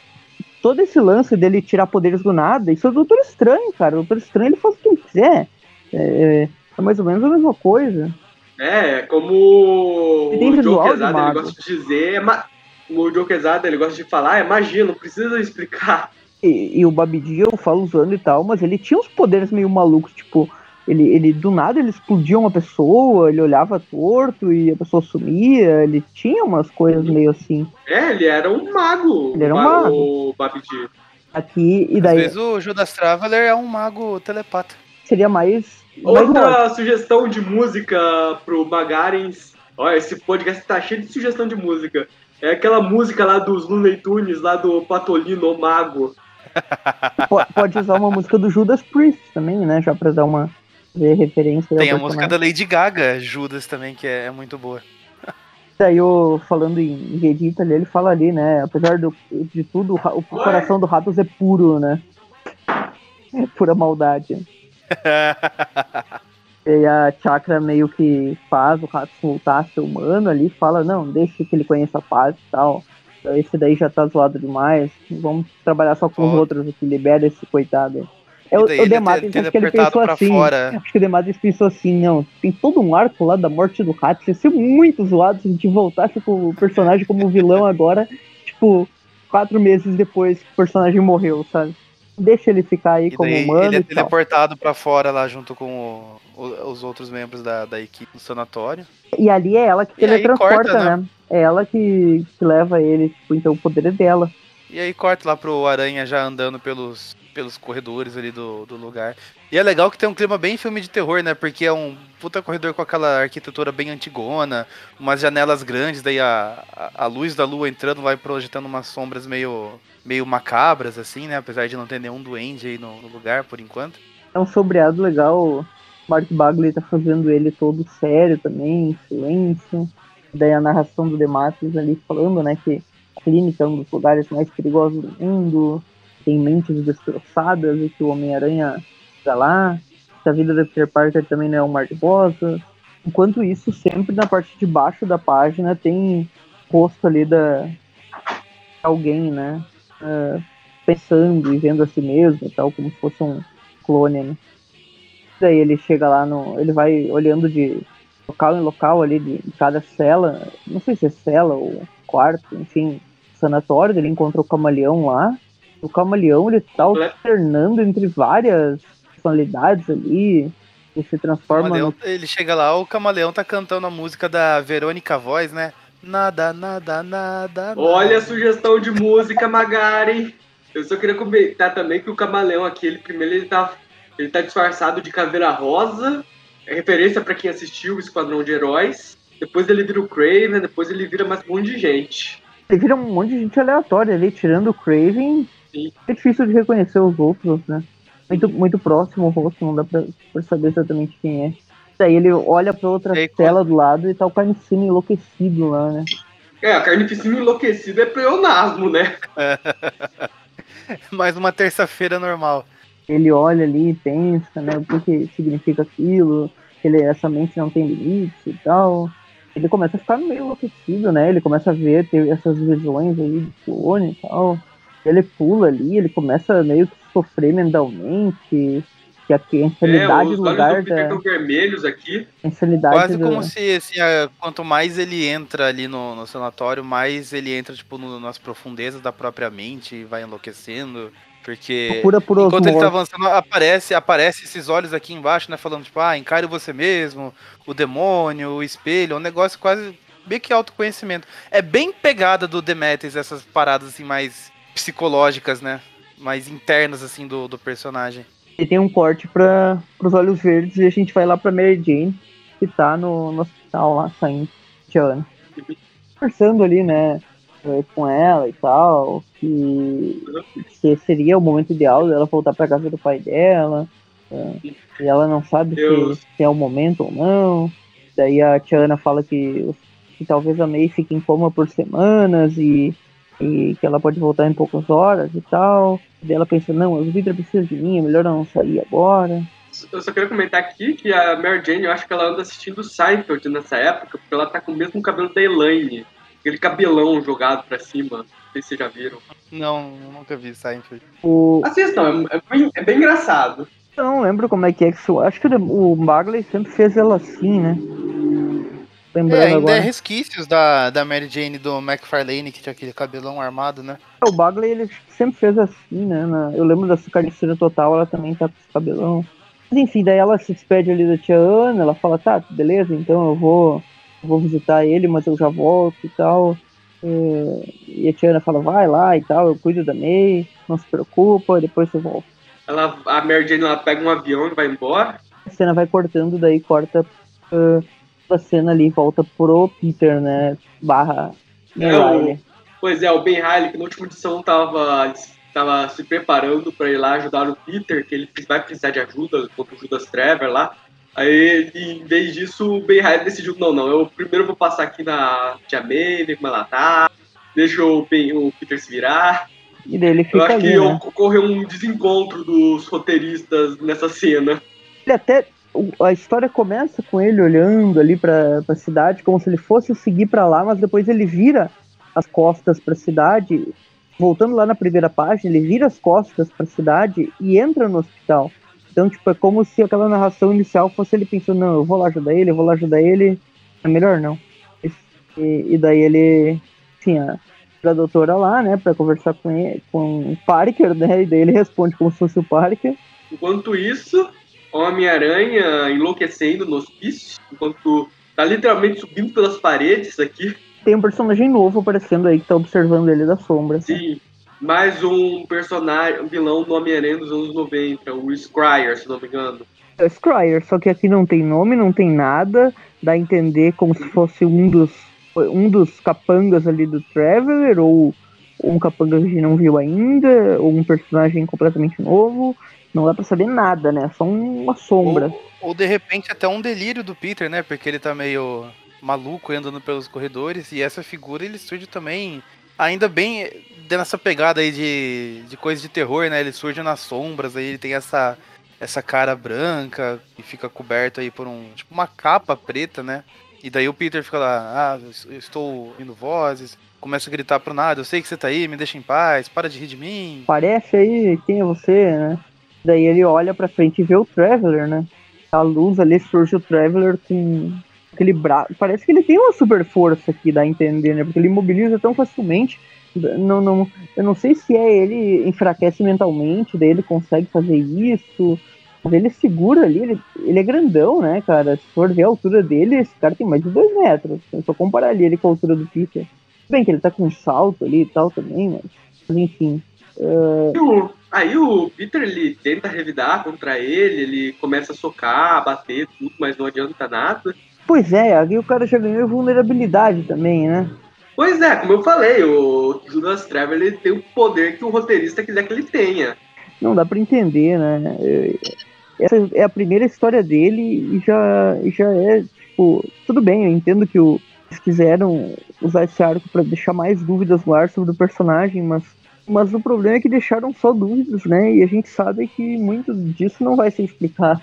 todo esse lance dele tirar poderes do nada, isso é o Doutor Estranho, cara. O Doutor Estranho ele faz o que ele quiser. É, é mais ou menos a mesma coisa. É, como Ele tem o Joe Quesada ele gosta de dizer, é ma- o Joe Quesada, ele gosta de falar, é magia, não precisa explicar. E, e o Babidi eu falo usando e tal, mas ele tinha uns poderes meio malucos, tipo, ele, ele do nada ele explodia uma pessoa, ele olhava torto e a pessoa sumia, ele tinha umas coisas meio assim. É, ele era um mago. Ele era um mago. O Babidi. Aqui, e Às daí vezes o Judas Traveler é um mago telepata. seria mais. mais Outra sugestão de música pro Magarens. Olha, esse podcast tá cheio de sugestão de música. É aquela música lá dos Looney Tunes, lá do Patolino, o Mago. po- pode usar uma música do Judas Priest também, né? Já pra dar uma referência. Tem a música da Lady Gaga, Judas também, que é, é muito boa. Daí, eu, falando em Vegeta ali, ele fala ali, né? Apesar do, de tudo, o o coração do Ratos é puro, né? É pura maldade. E a Chakra meio que faz o Ratos voltar a ser humano ali, fala, não, deixa que ele conheça a paz e tal. Esse daí já tá zoado demais. Vamos trabalhar só com os Ó. outros aqui, libera esse coitado. É o, o acho que ele pensou assim. fora. Acho que o Dematis pensou assim, não, tem todo um arco lá da morte do Ratos, ia ser muito zoado se a gente voltasse com o personagem como vilão agora, tipo, quatro meses depois que o personagem morreu, sabe? Deixa ele ficar aí E como daí humano ele é e teleportado pra fora lá junto com o- o- os outros membros da, da equipe do sanatório. E ali é ela que teletransporta, corta, né? É ela que, que leva ele, tipo, então o poder é dela. E aí corta lá pro Aranha já andando pelos, pelos corredores ali do, do lugar. E é legal que tem um clima bem filme de terror, né? Porque é um puta corredor com aquela arquitetura bem antigona, umas janelas grandes, daí a, a, a luz da lua entrando e projetando umas sombras meio, meio macabras, assim, né? Apesar de não ter nenhum duende aí no, no lugar por enquanto. É um sombreado legal. Mark Bagley tá fazendo ele todo sério também, silêncio. Daí a narração do Dematis ali falando, né, que a clínica é um dos lugares mais perigosos do mundo, tem mentes destroçadas e que o Homem-Aranha tá lá, que a vida do Peter Parker também não é um mar de rosa. Enquanto isso, sempre na parte de baixo da página tem rosto ali da alguém, né, ah, pensando e vendo a si mesmo tal, como se fosse um clone, né? Daí ele chega lá no. Ele vai olhando de local em local ali, de, de cada cela. Não sei se é cela ou quarto, enfim, sanatório. Ele encontra o camaleão lá. O camaleão ele tá alternando entre várias personalidades ali. Ele se transforma no camaleão, ele chega lá, o camaleão tá cantando a música da Verônica Voz, né? Nada, nada, nada. Olha a nada. sugestão de música, Magari. Eu só queria comentar também que o camaleão aqui, ele primeiro ele tá, ele tá disfarçado de caveira rosa. É referência pra quem assistiu o Esquadrão de Heróis. Depois ele vira o Craven, depois ele vira mais um monte de gente. Ele vira um monte de gente aleatória ali, tirando o Craven. Sim. É difícil de reconhecer os outros, né? Muito, muito próximo o rosto, não dá pra, pra saber exatamente quem é. Daí ele olha pra outra aí, tela do lado e tá o carnicino enlouquecido lá, né? É, a carnificina enlouquecida é pleonasmo, né? Mais uma terça-feira normal. Ele olha ali e pensa, né? O que, que significa aquilo, ele, essa mente não tem limites e tal. Ele começa a ficar meio enlouquecido, né? Ele começa a ver, ter essas visões aí de clone e tal. Ele pula ali, ele começa meio que sofrer mentalmente. Que aqui a É, insanidade os do olhos lugar da. vermelhos aqui. insanidade Quase do- como se, assim, a- quanto mais ele entra ali no, no sanatório, mais ele entra, tipo, no- nas profundezas da própria mente e vai enlouquecendo. Porque por enquanto ele tá avançando, aparece, aparece esses olhos aqui embaixo, né? Falando, tipo, ah, encare você mesmo, o demônio, o espelho, é um negócio quase bem que autoconhecimento. É bem pegada do Demetrius, essas paradas assim mais psicológicas, né? Mais internas, assim, do, do personagem. E tem um corte para os olhos verdes e a gente vai lá pra Mary Jane, que tá no, no hospital lá, saindo de Ana. Conversando ali, né, eh, com ela e tal, que, que seria o momento ideal dela voltar pra casa do pai dela. eh, e ela não sabe se, se é o momento ou não. Daí a Tiana fala que, que talvez a May fique em coma por semanas e, e que ela pode voltar em poucas horas e tal. Daí ela pensa, não, o Vidra precisa de mim, é melhor eu não sair agora. Eu só queria comentar aqui que a Mary Jane, eu acho que ela anda assistindo Seinfeld nessa época, porque ela tá com o mesmo cabelo da Elaine. Aquele cabelão jogado pra cima. Não sei se vocês já viram. Não, nunca vi Seinfeld. O... Assistam, é, é bem, é bem engraçado. Eu não lembro como é que é que isso. Acho que o o Bagley sempre fez ela assim, né? Lembrando É, ainda agora. é resquícios da, da Mary Jane do McFarlane, que tinha aquele cabelão armado, né? O Bagley, ele sempre fez assim, né? na- Eu lembro da Carniceira Total, ela também tá com esse cabelão. Mas enfim, daí ela se despede ali da tia Ana, ela fala, tá, beleza, então eu vou, eu vou visitar ele, mas eu já volto e tal. É, e a tia Ana fala, vai lá e tal, eu cuido da May, não se preocupa, depois você volta. Ela, a Mary Jane ela pega um avião e vai embora. A cena vai cortando, daí corta ah, a cena ali volta pro Peter, né? Barra É, o- Riley. Pois é, o Ben Riley, que na última edição tava, tava se preparando pra ir lá ajudar o Peter, que ele vai precisar de ajuda contra o Judas Trevor lá. Aí, em vez disso, o Ben Riley decidiu, não, não, eu primeiro vou passar aqui na Tia May, ver como ela tá, deixa o, ben, o Peter se virar. E daí ele Eu fica acho ali, que né? ocorreu um desencontro dos roteiristas nessa cena. ele até a história começa com ele olhando ali pra, pra cidade como se ele fosse seguir pra lá, mas depois ele vira as costas pra cidade. Voltando lá na primeira página, ele vira as costas pra cidade e entra no hospital. Então, tipo, é como se aquela narração inicial fosse ele pensando, não, eu vou lá ajudar ele, eu vou lá ajudar ele. É melhor não. E, e daí ele tinha a doutora lá, né, pra conversar com ele, com o Parker, né, e daí ele responde como se fosse o Parker. Enquanto isso, Homem-Aranha enlouquecendo no hospício, enquanto tá literalmente subindo pelas paredes aqui. tem um personagem novo aparecendo aí que tá observando ele da sombra. Sim, mais um personagem, um vilão do Homem-Aranha dos anos 90, o Scryer, se não me engano. É o Scryer, só que aqui não tem nome, não tem nada, dá a entender como se fosse um dos um dos capangas ali do Traveler, ou um capanga que a gente não viu ainda, ou um personagem completamente novo. Não dá pra saber nada, né? Só uma sombra. Ou, ou de repente até um delírio do Peter, né? Porque ele tá meio maluco andando pelos corredores. E essa figura ele surge também, ainda bem nessa pegada aí de, de coisa de terror, né? Ele surge nas sombras, aí ele tem essa, essa cara branca e fica coberto aí por um tipo uma capa preta, né? E daí o Peter fica lá, ah, eu estou ouvindo vozes, começa a gritar pro nada, eu sei que você tá aí, me deixa em paz, para de rir de mim. Parece aí quem é você, né? Daí ele olha pra frente e vê o Traveler, né? A luz ali surge o Traveler com aquele braço. Parece que ele tem uma super força aqui, dá a entender, né? Porque ele imobiliza tão facilmente. Não, não, eu não sei se é ele enfraquece mentalmente, daí ele consegue fazer isso. Mas ele segura ali, ele, ele é grandão, né, cara? Se for ver a altura dele, esse cara tem mais de dois metros. Eu comparar ali ele com a altura do Peter. Bem que ele tá com um salto ali e tal também, mas, mas enfim. O- aí o Peter ele tenta revidar contra ele, ele começa a socar, bater, tudo, mas não adianta nada. Pois é, aí o cara já ganhou vulnerabilidade também, né? Pois é, como eu falei, o Judas Trevor ele tem o poder que o roteirista quiser que ele tenha. Não dá pra entender, né? É- Essa é a primeira história dele e já, já é, tipo, tudo bem, eu entendo que o, eles quiseram usar esse arco pra deixar mais dúvidas no ar sobre o personagem, mas, mas o problema é que deixaram só dúvidas, né? E a gente sabe que muito disso não vai ser explicado.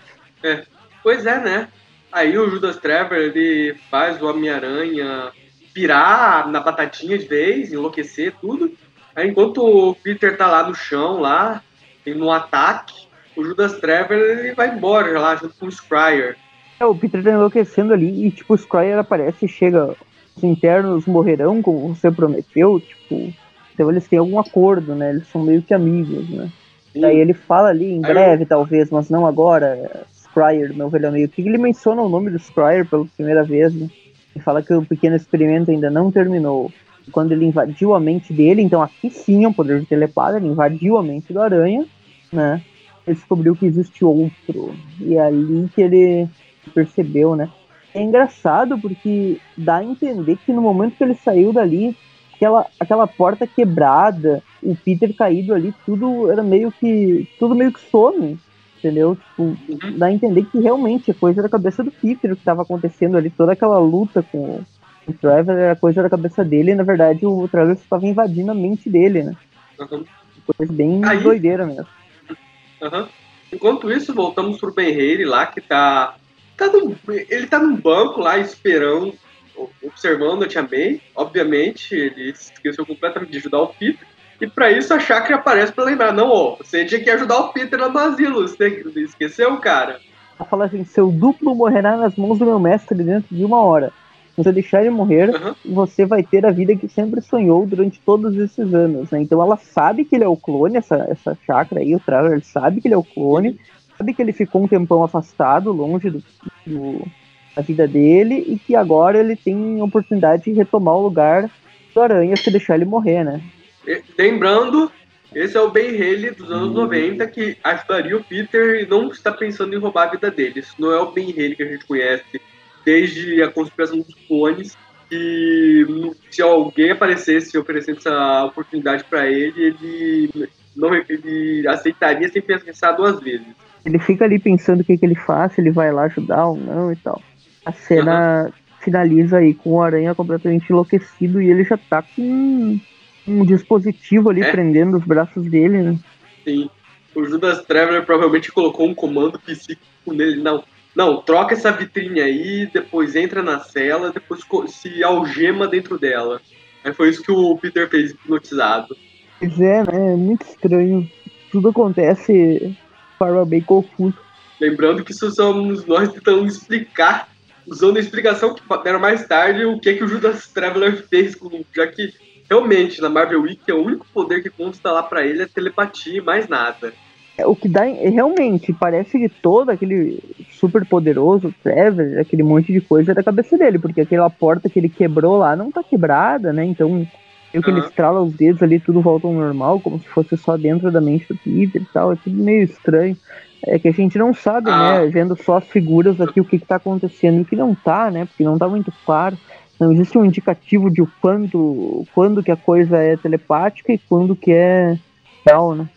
Pois é, né? Aí o Judas Trevor ele faz o Homem-Aranha virar na batatinha de vez, enlouquecer tudo. Aí enquanto o Peter tá lá no chão, lá, no ataque, o Judas Trevor ele vai embora lá junto com o Scryer. É, o Peter tá enlouquecendo ali e, tipo, o Scryer aparece e chega. Os internos morrerão, como você prometeu, tipo. Então eles têm algum acordo, né? Eles são meio que amigos, né? Daí ele fala ali em Aí breve, talvez, mas não agora. Scryer, meu velho amigo. Que ele menciona o nome do Scryer pela primeira vez, né? Ele fala que o pequeno experimento ainda não terminou. Quando ele invadiu a mente dele, então aqui sim é um poder de telepata, ele invadiu a mente do Aranha, né? Ele descobriu que existe outro. E é ali que ele percebeu, né? É engraçado porque dá a entender que no momento que ele saiu dali, aquela, aquela porta quebrada, o Peter caído ali, tudo era meio que. tudo meio que some. Entendeu? Tipo, Uhum. dá a entender que realmente é coisa da cabeça do Peter o que estava acontecendo ali, toda aquela luta com o- Trevor era coisa da cabeça dele, e na verdade o Trevor estava invadindo a mente dele, né? Uhum. Coisa bem Aí- doideira mesmo. Aham. Enquanto isso, voltamos pro Ben Haley lá, que tá. tá num- ele tá num banco lá esperando, observando a Tia May. Obviamente, ele esqueceu completamente de ajudar o Peter. E pra isso a Chakra aparece pra lembrar: não, ó, você tinha que ajudar o Peter no asilo. Você esqueceu, cara? Ela fala assim: seu duplo morrerá nas mãos do meu mestre dentro de uma hora. Se você deixar ele morrer, Aham. você vai ter a vida que sempre sonhou durante todos esses anos, né? Então ela sabe que ele é o clone, essa, essa chakra aí, o Trevor sabe que ele é o clone, sabe que ele ficou um tempão afastado, longe do, do- da vida dele, e que agora ele tem a oportunidade de retomar o lugar do Aranha se deixar ele morrer, né? E- Lembrando, esse é o Ben Haley dos anos 90 que ajudaria o Peter e não está pensando em roubar a vida dele. Isso não é o Ben Haley que a gente conhece desde a conspiração dos clones. No- se alguém aparecesse e oferecesse essa oportunidade para ele, ele não ele aceitaria sem pensar duas vezes. Ele fica ali pensando o que, que ele faz, se ele vai lá ajudar ou não e tal. A cena finaliza aí com o Aranha completamente enlouquecido e ele já tá com um, dispositivo ali É. prendendo os braços dele, né? Sim. O Judas Traveler provavelmente colocou um comando psíquico nele. Não, não, troca essa vitrine aí, depois entra na cela, depois se algema dentro dela. Aí foi isso que o Peter fez hipnotizado. Pois é, né? É muito estranho. Tudo acontece de forma bem confusa. Lembrando que isso somos nós tentando explicar, usando a explicação que deram mais tarde, o que, que o Judas Traveler fez com já que realmente na Marvel Week o único poder que consta lá pra ele é telepatia e mais nada. É, O que dá é, realmente parece que todo aquele super poderoso Trevor, aquele monte de coisa é da cabeça dele, porque aquela porta que ele quebrou lá não tá quebrada, né? Então, eu que ele Aham. estrala os dedos ali, tudo volta ao normal, como se fosse só dentro da mente do Peter e tal. É tudo meio estranho. É que a gente não sabe, Ah. né? Vendo só as figuras aqui, o que, que tá acontecendo e o que não tá, né? Porque não tá muito claro. Não existe um indicativo de o quando, quando que a coisa é telepática e quando que é real, né?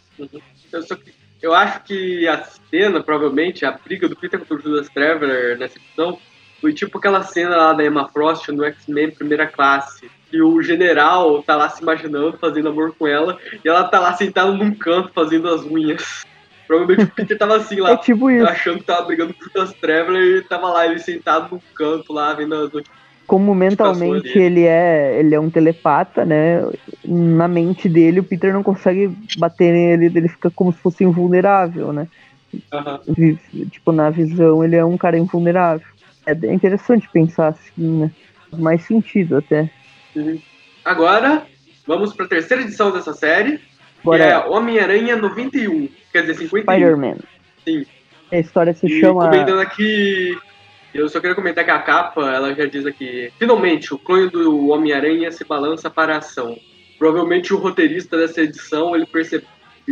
Eu, só eu acho que a cena, provavelmente, a briga do Peter contra o Judas Traveler nessa edição, foi tipo aquela cena lá da Emma Frost no X-Men Primeira Classe. Que o general tá lá se imaginando, fazendo amor com ela, e ela tá lá sentada num canto fazendo as unhas. Provavelmente o Peter tava assim É lá, tipo isso. achando que tava brigando com o Traveler e tava lá ele sentado num canto lá, vendo as como mentalmente ali. ele é ele é um telepata, né? Na mente dele o Peter não consegue bater nele, ele fica como se fosse invulnerável, né? Vi- Tipo, na visão ele é um cara invulnerável. É interessante pensar assim, né? Mais sentido até. Agora, vamos pra terceira edição dessa série, que é Homem-Aranha 91. Quer dizer, 51. Spider-Man. Sim. A história se E chama. comentando aqui, eu só queria comentar que a capa, ela já diz aqui, finalmente, o clone do Homem-Aranha se balança para a ação. Provavelmente o roteirista dessa edição, ele percebe,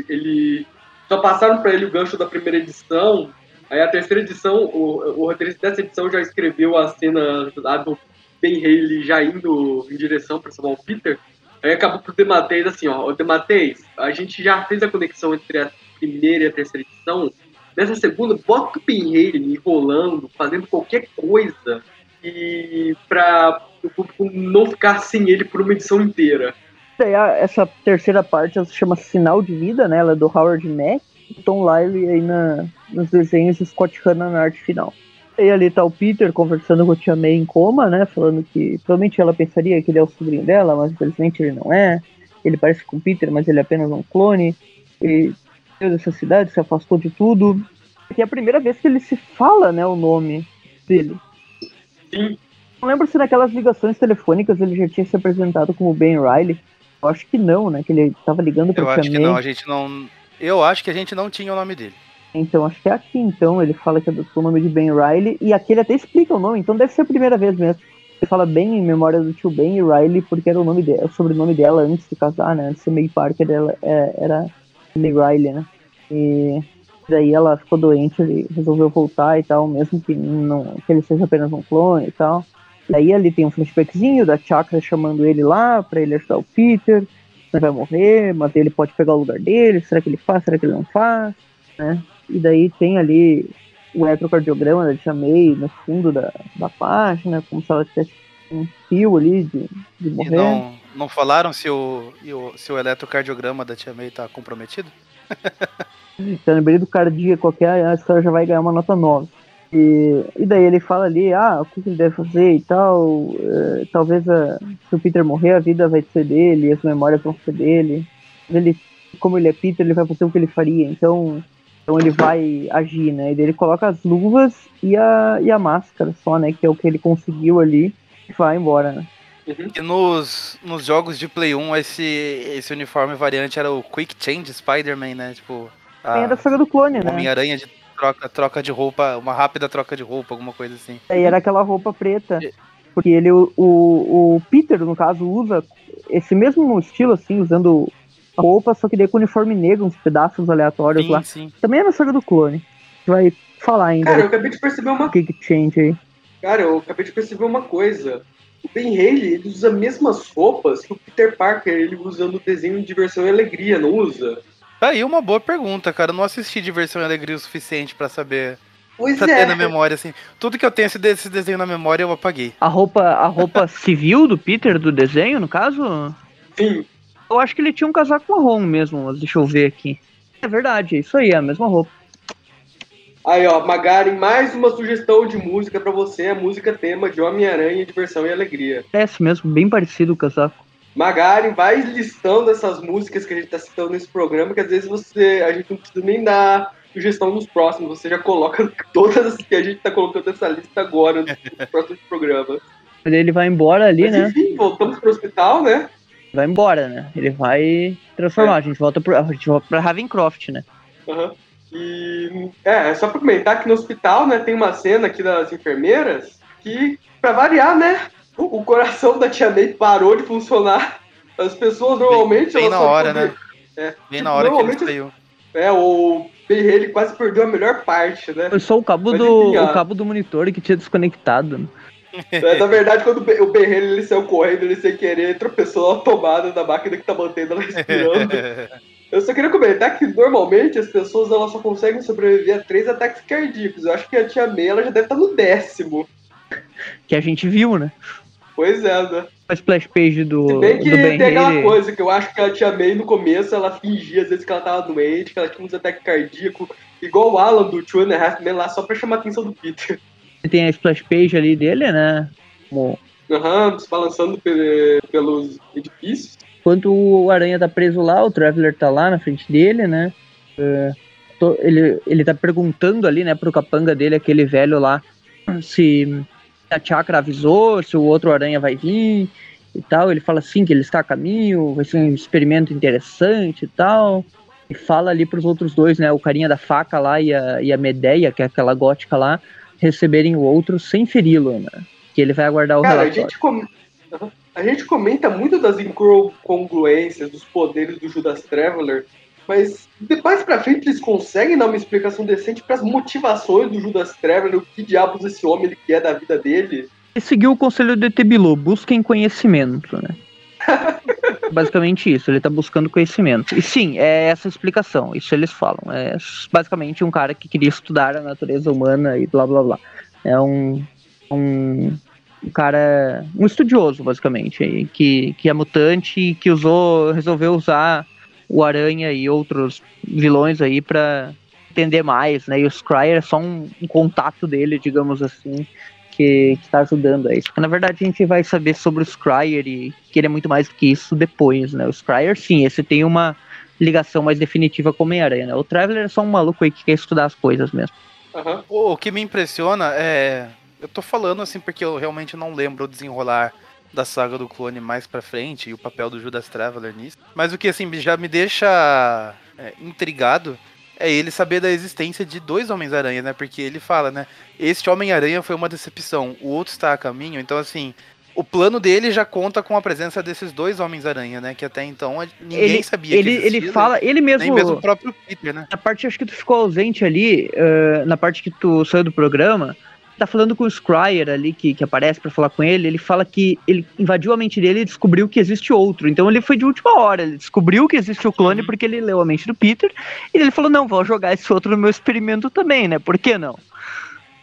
ele só passaram para ele o gancho da primeira edição, aí a terceira edição, o, o roteirista dessa edição já escreveu a cena lá do Ben Haley já indo em direção para salvar o Peter, aí acabou pro Dematês assim, ó, o Dematês, a gente já fez a conexão entre a primeira e a terceira edição, Nessa segunda, bota o Haley enrolando, fazendo qualquer coisa e pra o público não ficar sem ele por uma edição inteira. Essa terceira parte ela se chama Sinal de Vida, né? Ela é do Howard Mack, Tom Lyle aí na, nos desenhos e Scott Hanna na arte final. E ali tá o Peter conversando com a Tia May em coma, né? Falando que provavelmente ela pensaria que ele é o sobrinho dela, mas infelizmente ele não é. Ele parece com o Peter, mas ele é apenas um clone. E saiu dessa cidade, se afastou de tudo. E é a primeira vez que ele se fala, né, o nome dele. Sim, Não lembro se naquelas ligações telefônicas ele já tinha se apresentado como Ben Riley. Eu acho que não, né? Que ele tava ligando pro Eu acho que não, a gente não. Eu acho que a gente não tinha o nome dele. Então, acho que é aqui, então. Ele fala que adotou o nome de Ben Riley. E aqui ele até explica o nome, então deve ser a primeira vez mesmo. Ele fala bem em memória do tio Ben e Riley, porque era o nome dela, o sobrenome dela antes de casar, né? Antes de ser May Parker, dela é, era May Riley, né? E daí ela ficou doente, ele resolveu voltar e tal, mesmo que, não, que ele seja apenas um clone e tal. Daí ali tem um flashbackzinho da Chakra chamando ele lá pra ele ajudar o Peter. Ele vai morrer, mas ele pode pegar o lugar dele. Será que ele faz? Será que ele não faz? Né? E daí tem ali o eletrocardiograma da Tia May no fundo da, da página, como se ela tivesse um fio ali de, de E morrer. não, não falaram se o, e se o eletrocardiograma da Tia May tá comprometido? Então, lembrei do cardíaco aqui, a história já vai ganhar uma nota 9. E, e daí ele fala ali, ah, o que, que ele deve fazer e tal. eh, talvez a- se o Peter morrer, a vida vai ser dele, as memórias vão ser dele. Ele, como ele é Peter, ele vai fazer o que ele faria, então, então ele vai agir, né? E daí ele coloca as luvas e a, e a máscara só, né? Que é o que ele conseguiu ali. Vai embora, né? E nos, nos jogos de Play 1, esse, esse uniforme variante era o Quick Change Spider-Man, né? Tipo, Tem a da a saga do clone, né? Homem-Aranha de troca, troca de roupa, uma rápida troca de roupa, alguma coisa assim. Aí era aquela roupa preta. E- Porque ele, o, o, o Peter, no caso, usa esse mesmo estilo, assim, usando roupa, só que daí com uniforme negro, uns pedaços aleatórios lá. Sim, sim. Também é na saga do clone. Vai falar ainda Cara, eu acabei de perceber uma Kick Change aí. Cara, eu acabei de perceber uma coisa. O Ben Haley, ele usa as mesmas roupas que o Peter Parker, ele usa no desenho Diversão e Alegria, não usa? Tá aí uma boa pergunta, cara. Eu não assisti Diversão e Alegria o suficiente pra saber. Pois é. na memória, assim. Tudo que eu tenho esse, desse desenho na memória eu apaguei. A roupa, a roupa civil do Peter, do desenho, no caso, Sim. Eu acho que ele tinha um casaco marrom mesmo, mas deixa eu ver aqui. É verdade, é isso aí, é a mesma roupa. Aí, ó, Magaren, mais uma sugestão de música pra você, a música tema de Homem-Aranha, Diversão e Alegria. Parece mesmo, bem parecido o casaco. Magaren, vai listando essas músicas que a gente tá citando nesse programa, que às vezes você, a gente não precisa nem dar sugestão nos próximos, você já coloca todas as que a gente tá colocando nessa lista agora, nos próximos programas. Mas ele vai embora ali, Mas né? enfim, voltamos pro hospital, né? Vai embora, né? Ele vai transformar. A gente volta pro, a gente volta pra Ravencroft, né? Aham. E é, é só pra comentar que no hospital, né, tem uma cena aqui das enfermeiras que, pra variar, né, o, o coração da tia May parou de funcionar. As pessoas normalmente. Bem elas na hora, poder- né? É, Bem na hora que ele saiu. é, o Ben Haley quase perdeu a melhor parte, né? Foi só o cabo Mas do enfim, o cabo do monitor que tinha desconectado. Né? É, na verdade, quando o Ben- o Ben Haley ele saiu correndo, ele sem querer tropeçou na tomada da máquina que tá mantendo ela respirando. Eu só queria comentar que normalmente as pessoas elas só conseguem sobreviver a três ataques cardíacos. Eu acho que a tia May ela já deve estar no décimo. Que a gente viu, né? Pois é, né? A splash page do, Se bem que do Ben tem aquela coisa que eu acho que a tia May no começo ela fingia às vezes que ela tava doente, que ela tinha uns ataques cardíacos, igual o Alan do Two and a Half Men lá, só pra chamar a atenção do Peter. Tem a splash page ali dele, né? Como- Aham, se balançando pe- pelos edifícios. Enquanto o Aranha tá preso lá, o Traveler tá lá na frente dele, né? É, to- ele, ele tá perguntando ali, né, pro capanga dele, aquele velho lá, se a Chakra avisou, se o outro Aranha vai vir e tal. Ele fala assim que ele está a caminho, vai ser um experimento interessante e tal. E fala ali pros outros dois, né, o carinha da faca lá e a, e a Medeia, que é aquela gótica lá, receberem o outro sem feri-lo, né? Que ele vai aguardar o Cara, a relatório. gente, com- a gente comenta muito das incongruências, dos poderes do Judas Traveler, mas depois pra frente eles conseguem dar uma explicação decente pras motivações do Judas Traveler, o que diabos esse homem ele quer da vida dele. E seguiu o conselho de Tebilô, busquem conhecimento, né? basicamente isso, ele tá buscando conhecimento. E sim, é essa explicação, isso eles falam. É basicamente um cara que queria estudar a natureza humana e blá blá blá. É um, um, um cara, um estudioso, basicamente, que, que é mutante e que usou, resolveu usar o Aranha e outros vilões aí pra entender mais, né? E o Scryer é só um, um contato dele, digamos assim, que, que tá ajudando a isso. Porque, na verdade, a gente vai saber sobre o Scryer e que ele é muito mais do que isso depois, né? O Scryer, sim, esse tem uma ligação mais definitiva com o Homem-Aranha, né? O Traveler é só um maluco aí que quer estudar as coisas mesmo. Aham. O que me impressiona é. Eu tô falando assim porque eu realmente não lembro o desenrolar da saga do clone mais pra frente e o papel do Judas Traveler nisso. Mas o que assim já me deixa é, intrigado é ele saber da existência de dois Homens-Aranha, né? Porque ele fala, né? Este Homem-Aranha foi uma decepção, o outro está a caminho. Então, assim, o plano dele já conta com a presença desses dois Homens-Aranha, né? Que até então ninguém Ele- sabia Ele, que ele existia, fala, ele Nem mesmo. mesmo o próprio Peter, né? Na parte acho que tu ficou ausente ali, eh, na parte que tu saiu do programa, tá falando com o Scryer ali, que, que aparece pra falar com ele, ele fala que ele invadiu a mente dele e descobriu que existe outro. Então ele foi de última hora, ele descobriu que existe o clone Uhum. porque ele leu a mente do Peter, e ele falou, não, vou jogar esse outro no meu experimento também, né? Por que não?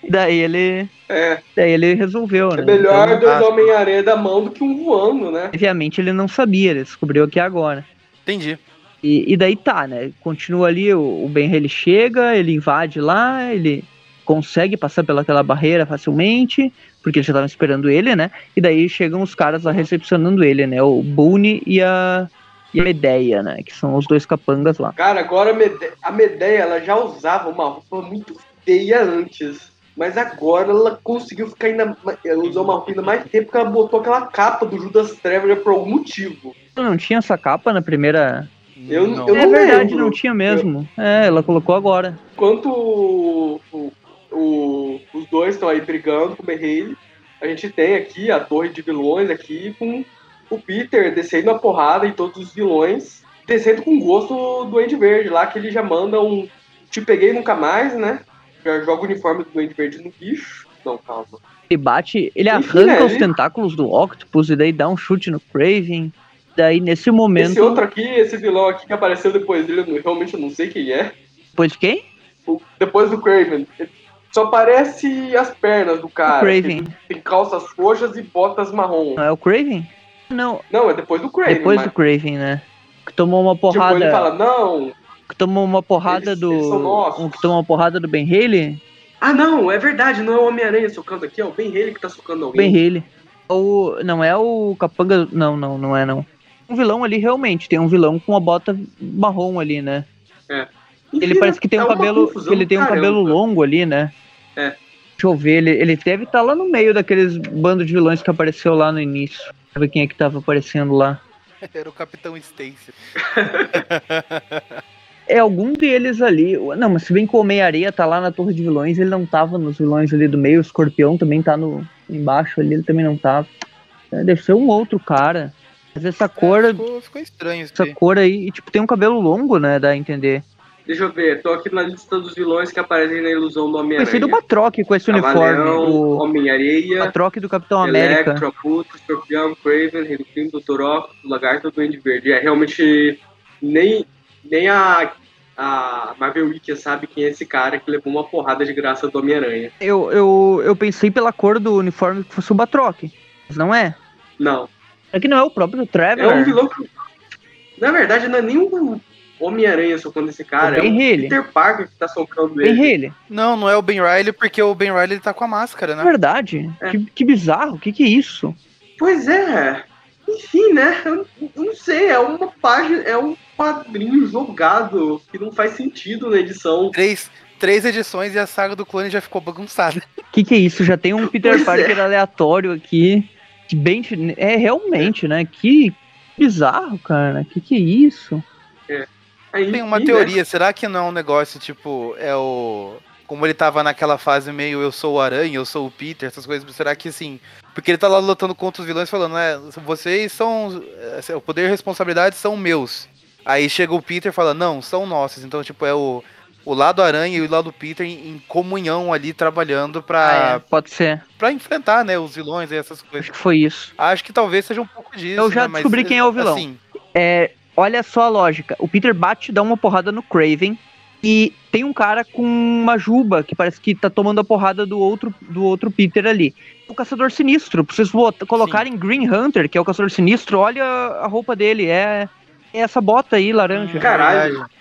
Daí ele, É, daí ele resolveu, é né? melhor Então, dois ah. Homem-Aranha da mão do que um voando, né? obviamente ele não sabia, ele descobriu aqui agora. Entendi. E, e daí tá, né? Continua ali, o, o Ben ele chega, ele invade lá, ele consegue passar pelaquela barreira facilmente, porque eles já estavam esperando ele, né? E daí chegam os caras lá recepcionando ele, né? O Boone e a, e a Medeia, né? Que são os dois capangas lá. Cara, agora a Mede- a Medeia ela já usava uma roupa muito feia antes. Mas agora ela conseguiu ficar ainda. Ela usou uma roupa ainda mais tempo porque ela botou aquela capa do Judas Traveler por algum motivo. Não tinha essa capa na primeira. Eu- não. eu é não verdade, lembro. não tinha mesmo. É, ela colocou agora. Enquanto o- o- o- os dois estão aí brigando com o Merreile, a gente tem aqui a torre de vilões aqui com o Peter descendo a porrada em todos os vilões, descendo com gosto do Duende Verde lá, que ele já manda um te peguei nunca mais, né? Já joga o uniforme do Duende Verde no bicho. Não, calma. Ele bate, ele Enfim, arranca né, os ele- tentáculos do Octopus e daí dá um chute no Craven. Daí, nesse momento. Esse outro aqui, esse vilão aqui que apareceu depois dele, eu realmente eu não sei quem é. Depois de quem? O- depois do Craven. Só aparece as pernas do cara. Craven. que Tem calças roxas e botas marrom. Não é o Craven? Não, Não, é depois do Craven. depois mas, do Craven, né? Que tomou uma Tipo, porrada. ele fala, não. Que tomou uma porrada Eles- do. eles um que tomou uma porrada do Ben Haley? Ah, não, é verdade, não é o Homem-Aranha socando aqui, é o Ben Haley que tá socando alguém. Ben Haley. O, não é o Capanga. Não, não, não é não. Um vilão ali realmente, tem um vilão com uma bota marrom ali, né? Enfim, Ele parece que tem é um cabelo. confusão Ele tem um caramba. cabelo longo ali, né? É. Deixa eu ver, ele, ele deve estar lá no meio daqueles bandos de vilões que apareceu lá no início. Deixa eu ver quem é que tava aparecendo lá. Era o Capitão Stacy. É algum deles ali. Não, mas se bem que o Homem-Areia tá lá na Torre de Vilões, ele não tava nos vilões ali do meio. O Escorpião também tá no embaixo ali, ele também não tava. É, deve ser um outro cara. Mas essa cor, É, ficou, ficou estranho essa cor aí, e, tipo, tem um cabelo longo, né? Dá a entender. Deixa eu ver, tô aqui na lista dos vilões que aparecem na ilusão do Conheci do Homem-Aranha. Batroc com esse uniforme. O Homem-Areia, Batroc do Capitão América. Electro, Aputo, Escorpião, Craven, Rei do Crime, Dr. Octopus, Lagarto Duende Verde. É, realmente, nem, nem a, a Marvel Wiki sabe quem é esse cara que levou uma porrada de graça do Homem-Aranha. Eu, eu, eu pensei pela cor do uniforme que fosse o Batroc. Mas não é. Não, É que não é o próprio é Trevor. um vilão que... Na verdade, não é nem o Homem-Aranha socando esse cara, É é, o o Ben Haley. Peter Parker que tá socando Ben ele. Não, não é o Ben Riley, porque o Ben Riley ele tá com a máscara, É né? verdade. É. Que, que bizarro. O que, que é isso? Pois é. Enfim, né? Eu, eu não sei, é uma página, é um quadrinho jogado que não faz sentido na edição. Três, três edições e a saga do clone já ficou bagunçada. O que, que é isso? Já tem um Peter Pois Parker aleatório aqui. Que bem. É realmente, né? Que bizarro, cara. Que que é isso? Aí, Tem uma né? teoria, será que não é um negócio tipo, é o. Como ele tava naquela fase meio eu sou o Aranha, eu sou o Peter, essas coisas, será que assim. Porque ele tá lá lutando contra os vilões falando, né? Vocês são. é, O poder e responsabilidade são meus. Aí chega o Peter e fala, não, são nossos. Então, tipo, é o, o lado Aranha e o lado Peter em, em comunhão ali trabalhando pra, Ah, é, pode ser. pra enfrentar, né, os vilões e essas coisas. Acho que foi isso. Acho que talvez seja um pouco disso. Eu já né, mas, descobri quem é o vilão. Assim, É, olha só a lógica. O Peter bate, dá uma porrada no Craven. E tem um cara com uma juba que parece que tá tomando a porrada do outro, do outro Peter ali. O Caçador Sinistro. Pra vocês colocarem Green Hunter, que é o Caçador Sinistro, olha a roupa dele. É, é essa bota aí, laranja. Caralho. verdade.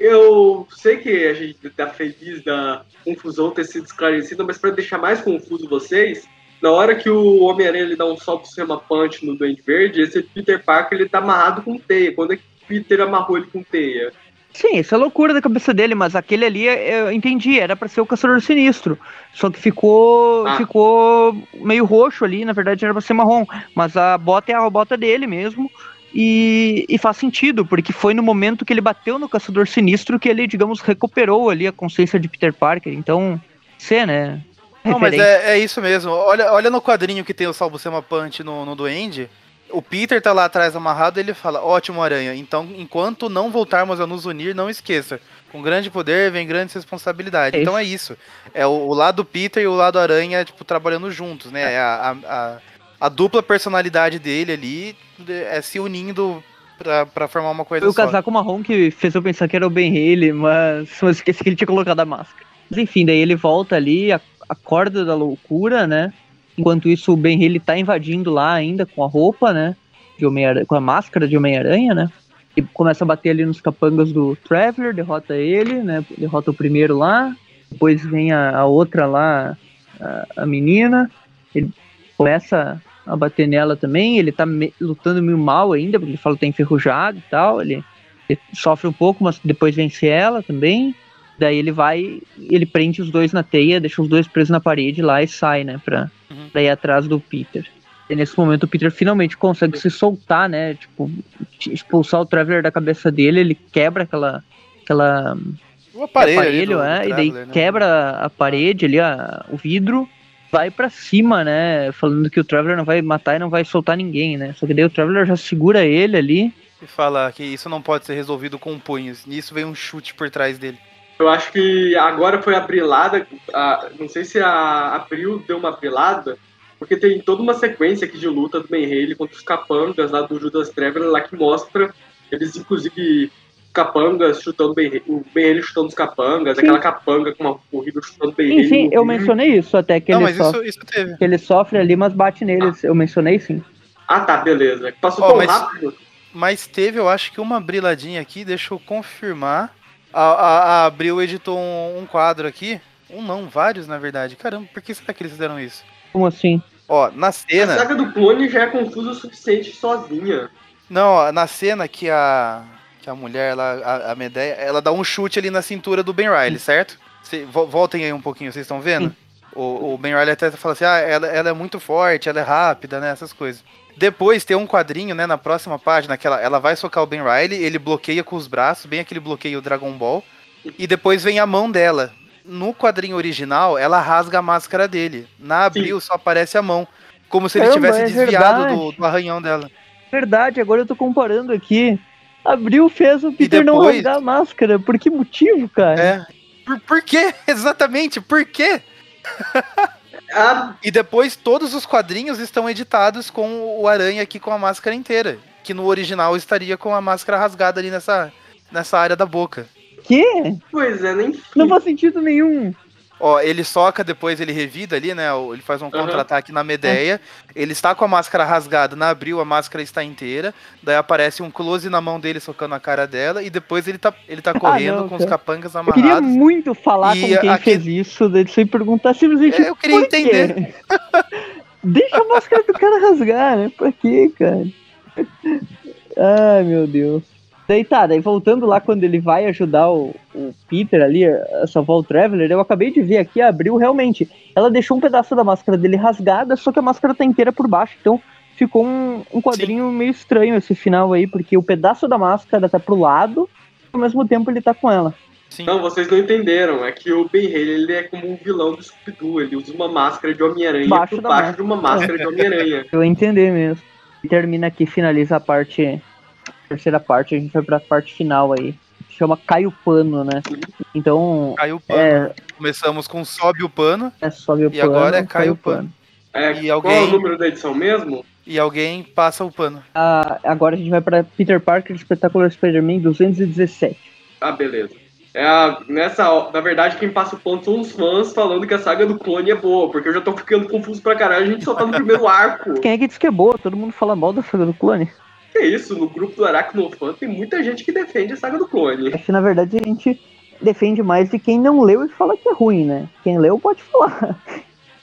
Eu sei que a gente tá feliz da confusão ter sido esclarecida, mas pra deixar mais confuso vocês, na hora que o Homem-Aranha ele dá um salto sema punch no Duende Verde, esse Peter Parker ele tá amarrado com teia. Quando é que Peter amarrou ele com teia? Sim, isso é loucura da cabeça dele, mas aquele ali eu entendi, era pra ser o Caçador Sinistro. Só que ficou Ah. ficou meio roxo ali, na verdade era pra ser marrom. Mas a bota é a bota dele mesmo. E, e faz sentido, porque foi no momento que ele bateu no Caçador Sinistro que ele, digamos, recuperou ali a consciência de Peter Parker. Então, você, né? Não, mas é, é isso mesmo. Olha, olha no quadrinho que tem o Salbucema Punch no, no Duende. O Peter tá lá atrás amarrado e ele fala: Ótimo, Aranha. Então, enquanto não voltarmos a nos unir, não esqueça. Com grande poder vem grandes responsabilidades. É então é isso. É o, o lado Peter e o lado Aranha, tipo, trabalhando juntos, né? É a, a, a, a dupla personalidade dele ali é se unindo pra, pra formar uma coisa Foi o só. casaco marrom que fez eu pensar que era o Ben Haley, mas, mas esqueci que ele tinha colocado a máscara. Mas enfim, daí ele volta ali, a- acorda da loucura, né? Enquanto isso, o Ben Haley tá invadindo lá ainda com a roupa, né? De Homem com a máscara de Homem-Aranha, né? E começa a bater ali nos capangas do Traveler, derrota ele, né? Derrota o primeiro lá. Depois vem a, a outra lá, a, a menina. Ele começa a bater nela também. Ele tá me- lutando meio mal ainda, porque ele fala que tá enferrujado e tal. Ele, ele sofre um pouco, mas depois vence ela também. Daí ele vai, ele prende os dois na teia, deixa os dois presos na parede lá e sai, né, pra, Uhum. pra ir atrás do Peter. E nesse momento o Peter finalmente consegue se soltar, né, tipo, expulsar o Traveler da cabeça dele, ele quebra aquela, aquela O aparelho, aparelho, do- é, do e daí Traveler, né? quebra a parede ali, a- o vidro, vai pra cima, né, falando que o Traveler não vai matar e não vai soltar ninguém, né, só que daí o Traveler já segura ele ali, E fala que isso não pode ser resolvido com punhos. Nisso vem um chute por trás dele. Eu acho que agora foi a brilada. a- não sei se a Abril deu uma brilada, porque tem toda uma sequência aqui de luta do Ben Haley contra os capangas lá do Judas Traveler lá que mostra eles, inclusive, capangas chutando Ben Haley, o Ben Haley chutando os capangas, Sim. aquela capanga com uma corrida chutando Ben Haley. enfim, eu mencionei isso até que não, ele mas sofre. isso, isso teve. que ele sofre ali, mas bate neles. Eu mencionei sim. Ah, tá, beleza. Passou Ó, tão mas- rápido. Mas teve, eu acho que uma briladinha aqui, deixa eu confirmar. A, a, a Abril editou um, um quadro aqui. Um não, vários na verdade. Caramba, por que será que eles fizeram isso? Como assim? Ó, na A cena. saga do clone já é confusa o suficiente sozinha. Não, ó, na cena que a. Que a mulher lá, a, a Medeia, ela dá um chute ali na cintura do Ben Riley, certo? Cê- vo- voltem aí um pouquinho, vocês estão vendo? O, o Ben Riley até fala assim, ah, ela, ela é muito forte, ela é rápida, né? Essas coisas. Depois tem um quadrinho, né, na próxima página, que ela, ela vai socar o Ben Riley, ele bloqueia com os braços, bem aquele bloqueio Dragon Ball. E depois vem a mão dela. No quadrinho original, ela rasga a máscara dele. Na Abril só aparece a mão. Como se ele Caramba, tivesse é desviado do, do arranhão dela. Verdade, agora eu tô comparando aqui. Abril fez o Peter não depois- rasgar a máscara. Por que motivo, cara? É. Por, por quê? Exatamente, por quê? Ah, E depois todos os quadrinhos estão editados com o Aranha aqui com a máscara inteira. Que no original estaria com a máscara rasgada ali nessa, nessa área da boca. Que? pois é, nem Não faz sentido nenhum. Ó, ele soca, depois ele revida ali, né? o- Ele faz um contra-ataque na Medeia. Ele está com a máscara rasgada na abril, a máscara está inteira. Daí aparece um close na mão dele socando a cara dela. E depois ele tá, ele tá correndo não, com os capangas Eu queria amarrados. muito falar E com quem aqui- fez isso, daí sem perguntar simplesmente. É, eu queria por quê? entender. Deixa a máscara do cara rasgar, né? Pra quê, cara? Ai, meu Deus. Daí tá, daí voltando lá quando ele vai ajudar o, o Peter ali a salvar o Traveler, eu acabei de ver aqui, abriu realmente. Ela deixou um pedaço da máscara dele rasgada, só que a máscara tá inteira por baixo, então ficou um, um quadrinho meio estranho esse final aí, porque o pedaço da máscara tá pro lado, e ao mesmo tempo ele tá com ela. Sim. Não, vocês não entenderam. É que o Ben Haley ele é como um vilão do Scooby-Doo. Ele usa uma máscara de Homem-Aranha Baixo por da baixo máscara. de uma máscara de Homem-Aranha. Eu entender mesmo. E termina aqui, finaliza a parte. Terceira parte, a gente vai pra parte final aí. Chama Cai o Pano, né? Então, Caiu o pano. é, Começamos com sobe o pano. é sobe o E pano. agora é cai cai o o pano. É, E Qual é alguém- o número da edição mesmo? E alguém passa o pano. Ah, agora a gente vai pra Peter Parker Espetacular Spider-Man 217. Ah, beleza. É a- nessa, na verdade, quem passa o ponto são os fãs falando que a saga do clone é boa, porque eu já tô ficando confuso pra caralho, a gente só tá no primeiro arco. Quem é que diz que é boa? Todo mundo fala mal da saga do clone. Que isso, no grupo do Aracnofan tem muita gente que defende a saga do clone. É que na verdade a gente defende mais de quem não leu e fala que é ruim, né? Quem leu pode falar.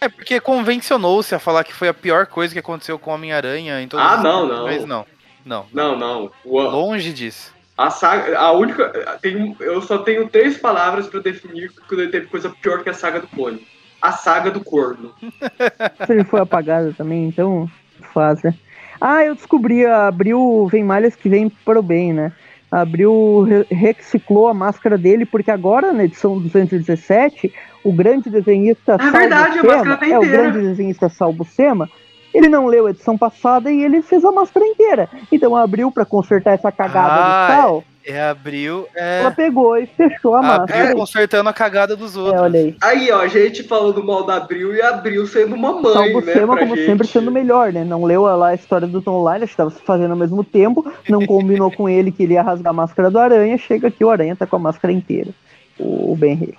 É porque convencionou-se a falar que foi a pior coisa que aconteceu com o Homem-Aranha em todos Ah, não, não. Mas não. Não. Não, não. O- Longe disso. A saga, a única. Tem, eu só tenho três palavras pra definir quando teve coisa pior que a saga do clone. A saga do corno. Se ele foi apagado também, então faz, né? Ah, eu descobri, abriu Vem Malhas que vem para o bem, né? Abriu, re- reciclou a máscara dele, porque agora, na edição 217, o grande desenhista É verdade, a Sema, máscara tá é o grande desenhista Salvo Sema, ele não leu a edição passada e ele fez a máscara inteira. Então abriu para consertar essa cagada Ah, do sal, É abril. É. ela pegou e fechou a máscara. Abril consertando a cagada dos É, outros. olha aí. Aí, ó, gente falando mal da Abril e a Abril sendo uma mãe, Salvo né? Sema, como gente. sempre, sendo melhor, né? Não leu lá a história do Tom Lyle, estava se fazendo ao mesmo tempo, não combinou com ele que ele ia rasgar a máscara do Aranha, chega aqui o Aranha tá com a máscara inteira, o Ben Reilly.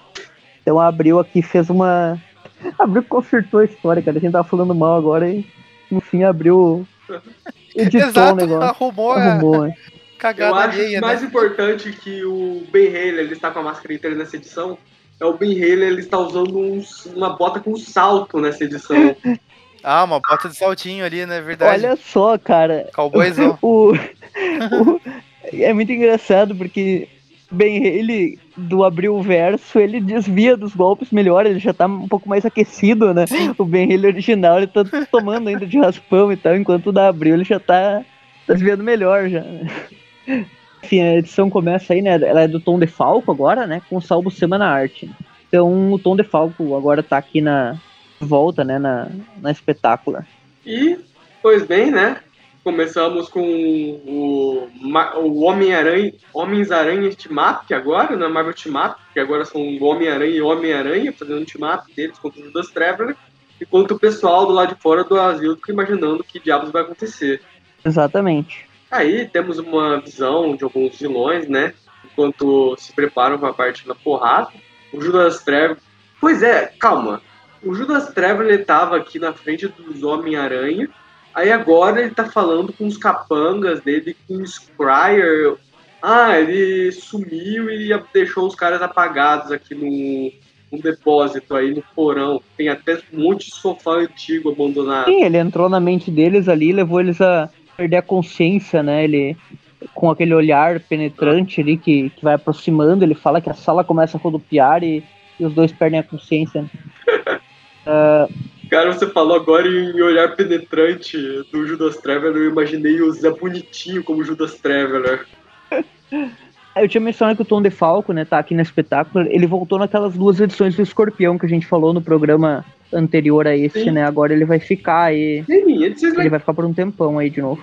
Então abriu aqui, fez uma... Abriu consertou a história, cara, a gente tava falando mal agora e no fim abriu... Editou o Exato, negócio. arrumou a Arrumou, né? Cagada Eu acho alheia, que mais né? importante que o Ben Haley ele está com a máscara inteira nessa edição é o Ben Haley ele está usando uns- uma bota com salto nessa edição. Ah, uma bota de saltinho ali, né? Verdade. Olha só, cara, Cowboyzão. o, o- é muito engraçado porque bem ele do abrir o verso, ele desvia dos golpes melhor, ele já tá um pouco mais aquecido, né? O Ben ele original, ele tá tomando ainda de raspão e tal, enquanto o da abril ele já tá, tá desviando melhor já. Enfim, a edição começa aí, né? Ela é do Tom de Falco agora, né? Com salvo Semana Arte. Então o Tom de Falco agora tá aqui na volta, né? Na, na espetácula. E, pois bem, né? Começamos com o, o Homem-Aranha, Homens-Aranha Team-Up agora, né? Marvel Team-Up, que agora são o Homem-Aranha e Homem-Aranha, fazendo um team-up deles contra o Judas Traveler, enquanto o pessoal do lado de fora do asilo fica imaginando o que diabos vai acontecer. Exatamente. Aí temos uma visão de alguns vilões, né? Enquanto se preparam para a parte da porrada. O Judas Traveler. Pois é, calma. O Judas Traveler estava aqui na frente dos Homem-Aranha. Aí agora ele tá falando com os capangas dele, com o Scryer. Ah, ele sumiu e deixou os caras apagados aqui no, no depósito aí no porão. Tem até um monte de sofá antigo abandonado. Sim, ele entrou na mente deles ali, levou eles a perder a consciência, né? Ele com aquele olhar penetrante ali que, que vai aproximando, ele fala que a sala começa a rodopiar e, e os dois perdem a consciência. Cara, você falou agora em olhar penetrante do Judas Traveler, eu imaginei o Zé Bonitinho como Judas Traveler. Eu tinha mencionado que o Tom DeFalco, né, tá aqui no espetáculo, ele voltou naquelas duas edições do Escorpião que a gente falou no programa anterior a esse, Sim. né? Agora ele vai ficar aí, Sim, ele vai ficar por um tempão aí de novo.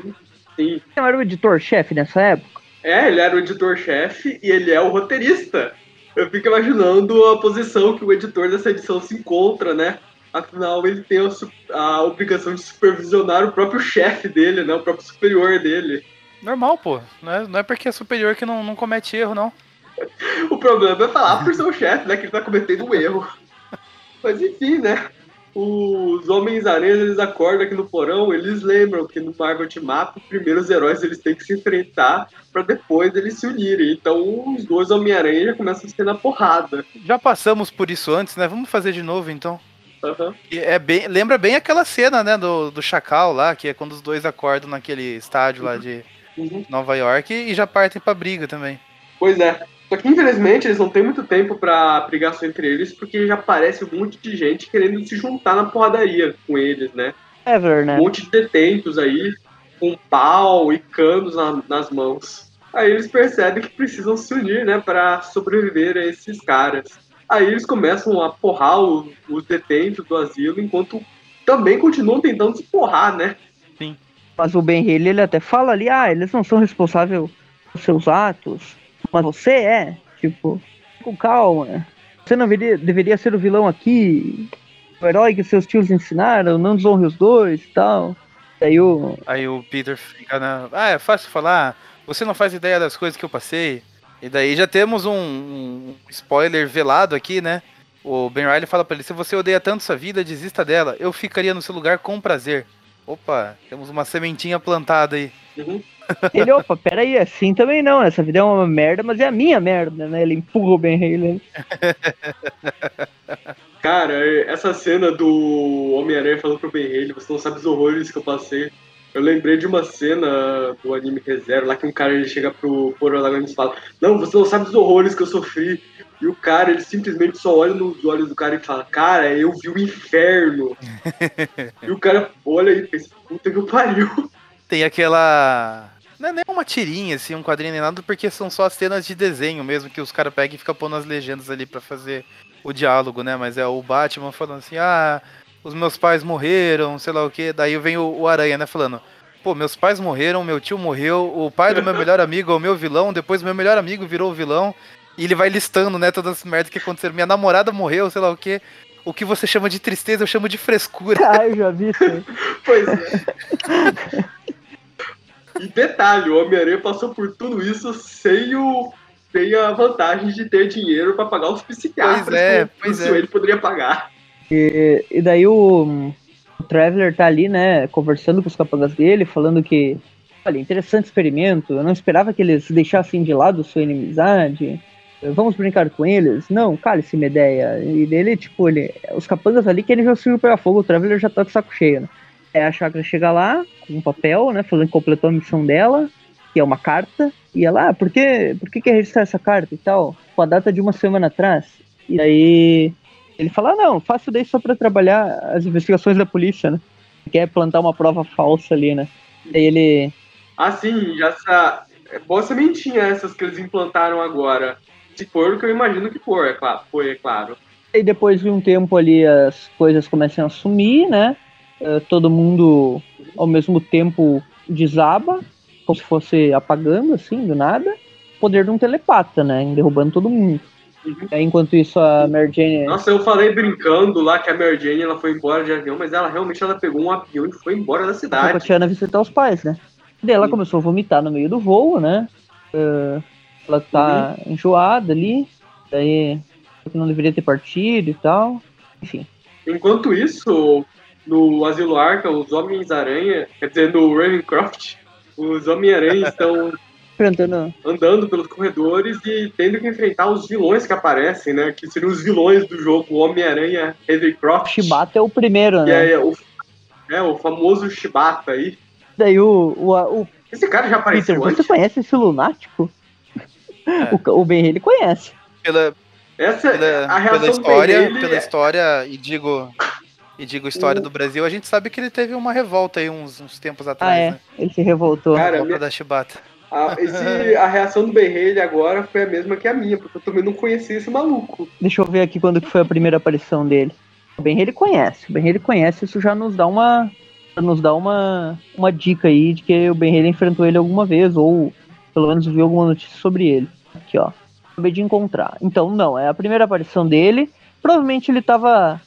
Sim. Ele era o editor-chefe nessa época? É, ele era o editor-chefe e ele é o roteirista. Eu fico imaginando a posição que o editor dessa edição se encontra, né? Afinal, ele tem a, a obrigação de supervisionar o próprio chefe dele, né? O próprio superior dele. Normal, pô. Não é, não é porque é superior que não, não comete erro, não. O problema é falar por seu chefe, né? Que ele tá cometendo um erro. Mas enfim, né? Os Homens-Aranhas, eles acordam aqui no porão, eles lembram que no Marvel Team Up, primeiro os heróis eles têm que se enfrentar pra depois eles se unirem. Então os dois Homem-Aranha já começam a ser na porrada. Já passamos por isso antes, né? Vamos fazer de novo, então. E É bem, lembra bem aquela cena, né, do, do Chacal lá, que é quando os dois acordam naquele estádio lá de Uhum. Nova York e já partem pra briga também. Pois é. Só que infelizmente eles não têm muito tempo pra brigação entre eles, porque já aparece um monte de gente querendo se juntar na porradaria com eles, né? Ever, né? Um monte de detentos aí, com pau e canos na- nas mãos. Aí eles percebem que precisam se unir, né, para sobreviver a esses caras. Aí eles começam a porrar o- os detentos do asilo, enquanto também continuam tentando se porrar, né? Mas o Ben Haley, ele até fala ali, ah, eles não são responsáveis por seus atos, mas você é. Tipo, com calma. Você não deveria, deveria ser o vilão aqui, o herói que seus tios ensinaram, não desonre os dois e tal. Aí o. Aí o Peter fica na. Ah, é fácil falar. Você não faz ideia das coisas que eu passei. E daí já temos um, um spoiler velado aqui, né? O Ben Riley fala pra ele: se você odeia tanto sua vida, desista dela. Eu ficaria no seu lugar com prazer. Opa, temos uma sementinha plantada aí. Uhum. Ele, opa, peraí, assim também não, essa vida é uma merda, mas é a minha merda, né? Ele empurra o Ben Haley. Cara, essa cena do Homem-Aranha falando pro Ben Haley, você não sabe os horrores que eu passei. Eu lembrei de uma cena do anime ReZero, lá que um cara ele chega pro protagonista e fala Não, você não sabe os horrores que eu sofri. E o cara, ele simplesmente só olha nos olhos do cara e fala Cara, eu vi o inferno. e o cara olha e pensa, puta que pariu. Tem aquela. Não é nem uma tirinha, assim, um quadrinho nem nada, porque são só as cenas de desenho mesmo, que os caras pegam e ficam pondo as legendas ali pra fazer o diálogo, né? Mas é o Batman falando assim, ah, os meus pais morreram, sei lá o que. Daí vem o, o Aranha, né, falando, pô, meus pais morreram, meu tio morreu, o pai do meu melhor amigo é o meu vilão, depois o meu melhor amigo virou o vilão. E ele vai listando, né, todas as merdas que aconteceram. Minha namorada morreu, sei lá o que. O que você chama de tristeza, eu chamo de frescura. Ah, eu já vi isso. Pois é. e detalhe, o Homem-Aranha passou por tudo isso sem o. Sem a vantagem de ter dinheiro pra pagar os psiquiatras Pois é, pois é. Wayne poderia pagar. E, e daí o, o Traveler tá ali, né, conversando com os capangas dele, falando que, olha, interessante experimento, eu não esperava que eles deixassem de lado sua inimizade, vamos brincar com eles? Não, cale-se minha ideia. E dele, tipo, ele, os capangas ali querem já subir pegar fogo, o Traveler já tá com saco cheio, né. É, a Chakra chega lá, com um papel, né, falando que completou a missão dela, que é uma carta, e ela, ah, por que, por que quer registrar essa carta e tal? Com a data de uma semana atrás. E aí ele fala, ah, não, faço daí só para trabalhar as investigações da polícia, né? Quer plantar uma prova falsa ali, né? E aí ele. Ah, sim, já essa. Boa sementinha essas que eles implantaram agora. Se for o que eu imagino que for, é claro. Foi, é claro. E depois de um tempo ali as coisas começam a sumir, né? Uh, todo mundo ao mesmo tempo desaba, como se fosse apagando, assim, do nada. O poder de um telepata, né? Derrubando todo mundo. Uhum. Enquanto isso, a Mary Jane. Nossa, eu falei brincando lá que a Mary Jane ela foi embora de avião, mas ela realmente ela pegou um avião e foi embora da cidade. Foi a Tiana visitar os pais, né? Daí ela Sim. começou a vomitar no meio do voo, né? Uh, ela tá uhum. enjoada ali. Daí não deveria ter partido e tal. Enfim. Enquanto isso, no Asilo Arca, os Homens-Aranha, quer dizer, no Ravencroft, os Homem-Aranha estão Enfrentando. andando pelos corredores e tendo que enfrentar os vilões que aparecem, né? Que seriam os vilões do jogo Homem-Aranha Ravencroft. Shibata é o primeiro, né? É, o, é, o famoso Shibata aí. Daí o, o, o Esse cara já apareceu Peter, antes? você conhece esse lunático? É. O, o Ben ele conhece. Pela, Essa pela, a reação pela história, pela é- história, e digo, e digo história O- do Brasil, a gente sabe que ele teve uma revolta aí uns, uns tempos atrás, Ah, é. né? Ele se revoltou. Cara, A minha- da Chibata. a, esse- a reação do Ben agora foi a mesma que a minha, porque eu também não conhecia esse maluco. Deixa eu ver aqui quando que foi a primeira aparição dele. O Ben ele conhece. O Ben ele conhece, isso já nos dá uma nos dá uma, uma dica aí de que o Ben ele enfrentou ele alguma vez ou pelo menos viu alguma notícia sobre ele. Aqui, ó. Acabei de encontrar. Então, não, é a primeira aparição dele. Provavelmente ele tava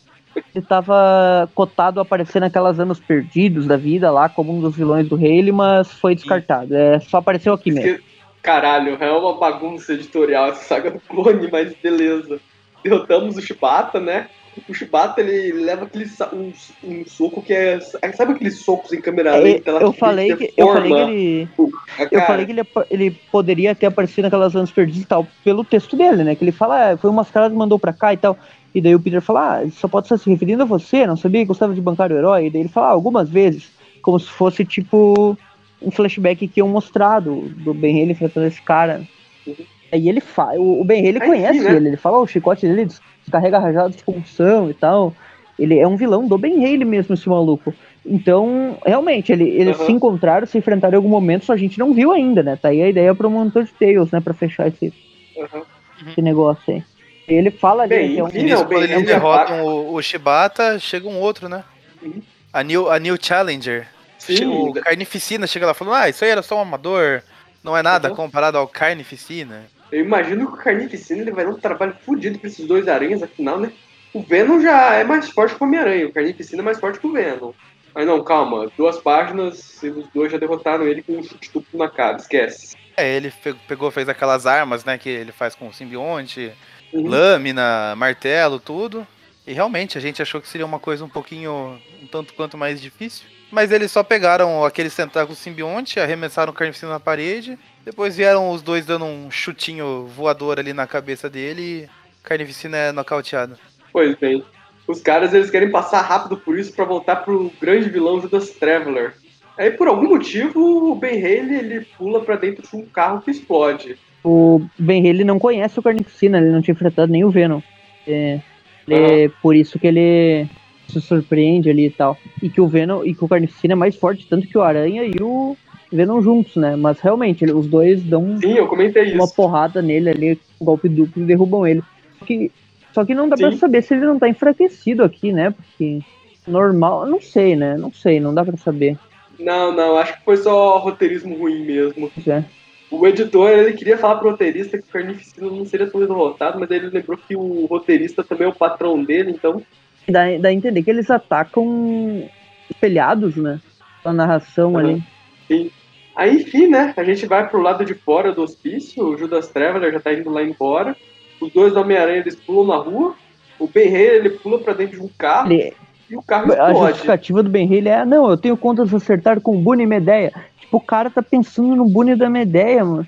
ele tava cotado a aparecer naquelas anos perdidos da vida lá como um dos vilões do Haley, mas foi descartado. É, só apareceu aqui mesmo. Caralho, é uma bagunça editorial essa saga do clone, mas beleza. Derrotamos o Shibata, né? O Shibata, ele leva aquele um, um soco que é... Sabe aqueles socos em câmera É, lenta? eu falei que eu falei que ele É, Eu falei que ele, ele poderia ter aparecido naquelas anos perdidas e tal, pelo texto dele, né? Que ele fala, ah, foi umas caras que mandou pra cá e tal. E daí o Peter fala, ah, só pode estar se referindo a você, não sabia que gostava de bancar o herói. E daí ele fala, ah, algumas vezes, como se fosse tipo um flashback que iam mostrado do Ben Haley enfrentando esse cara. Uhum. Aí ele fala, o, o Ben Haley Aí, conhece né? ele, ele fala, ó, o chicote dele descarrega rajada de função e tal. Ele é um vilão do Ben Haley mesmo, esse maluco. Então, realmente, ele, eles Aham. se encontraram, se enfrentaram em algum momento, só a gente não viu ainda, né? Tá aí a ideia pro Monster de Tales, né? Pra fechar esse, Aham. esse negócio aí. Ele fala ali Bem, que é um quando eles derrotam o, o Shibata, chega um outro, né? Uhum. A New, a New Challenger. Sim, o Carnificina chega lá falando, ah, isso aí era só um amador, não é nada Uhum. comparado ao Carnificina. Eu imagino que o Carnificina ele vai dar um trabalho fodido pra esses dois aranhas, afinal, né? O Venom já é mais forte que o Homem-Aranha, o Carnificina é mais forte que o Venom. Mas não, calma, duas páginas e os dois já derrotaram ele com um chute duplo na cara, esquece. É, ele pegou, fez aquelas armas, né, que ele faz com o simbionte, Uhum. lâmina, martelo, tudo. E realmente a gente achou que seria uma coisa um pouquinho, um tanto quanto mais difícil. Mas eles só pegaram aquele tentáculo simbionte, arremessaram o carnificina na parede. Depois vieram os dois dando um chutinho voador ali na cabeça dele e o carnificina é nocauteado. Pois bem. Os caras eles querem passar rápido por isso pra voltar pro grande vilão Judas Traveler. Aí por algum motivo o Ben Haley ele pula pra dentro de um carro que explode. O Ben Haley não conhece o Carnificina, ele não tinha enfrentado nem o Venom. É, ele- é por isso que ele se surpreende ali e tal. E que o Venom e que o Carnificina é mais forte, tanto que o Aranha e o Venom juntos, né? Mas realmente, ele- os dois dão Sim, uma isso. porrada nele ali, um golpe duplo e derrubam ele. Só que, só que não dá pra Sim. saber se ele não tá enfraquecido aqui, né? Porque normal, não sei, né? Não sei, não dá pra saber. Não, não, acho que foi só roteirismo ruim mesmo. É. O editor ele queria falar pro roteirista que o Carnificina não seria tão derrotado, mas ele lembrou que o roteirista também é o patrão dele, então. Dá, dá a entender que eles atacam espelhados, né? A narração Uhum. ali. Aí, enfim, né? A gente vai pro lado de fora do hospício, o Judas Traveler já tá indo lá embora. Os dois Homem-Aranha eles pulam na rua. O Ben Haley, ele pula pra dentro de um carro Ele, e o carro a explode. justificativa do Ben Haley é: não, eu tenho contas a acertar com o Boone e Medeia. Tipo, o cara tá pensando no Boone da Medeia, mano.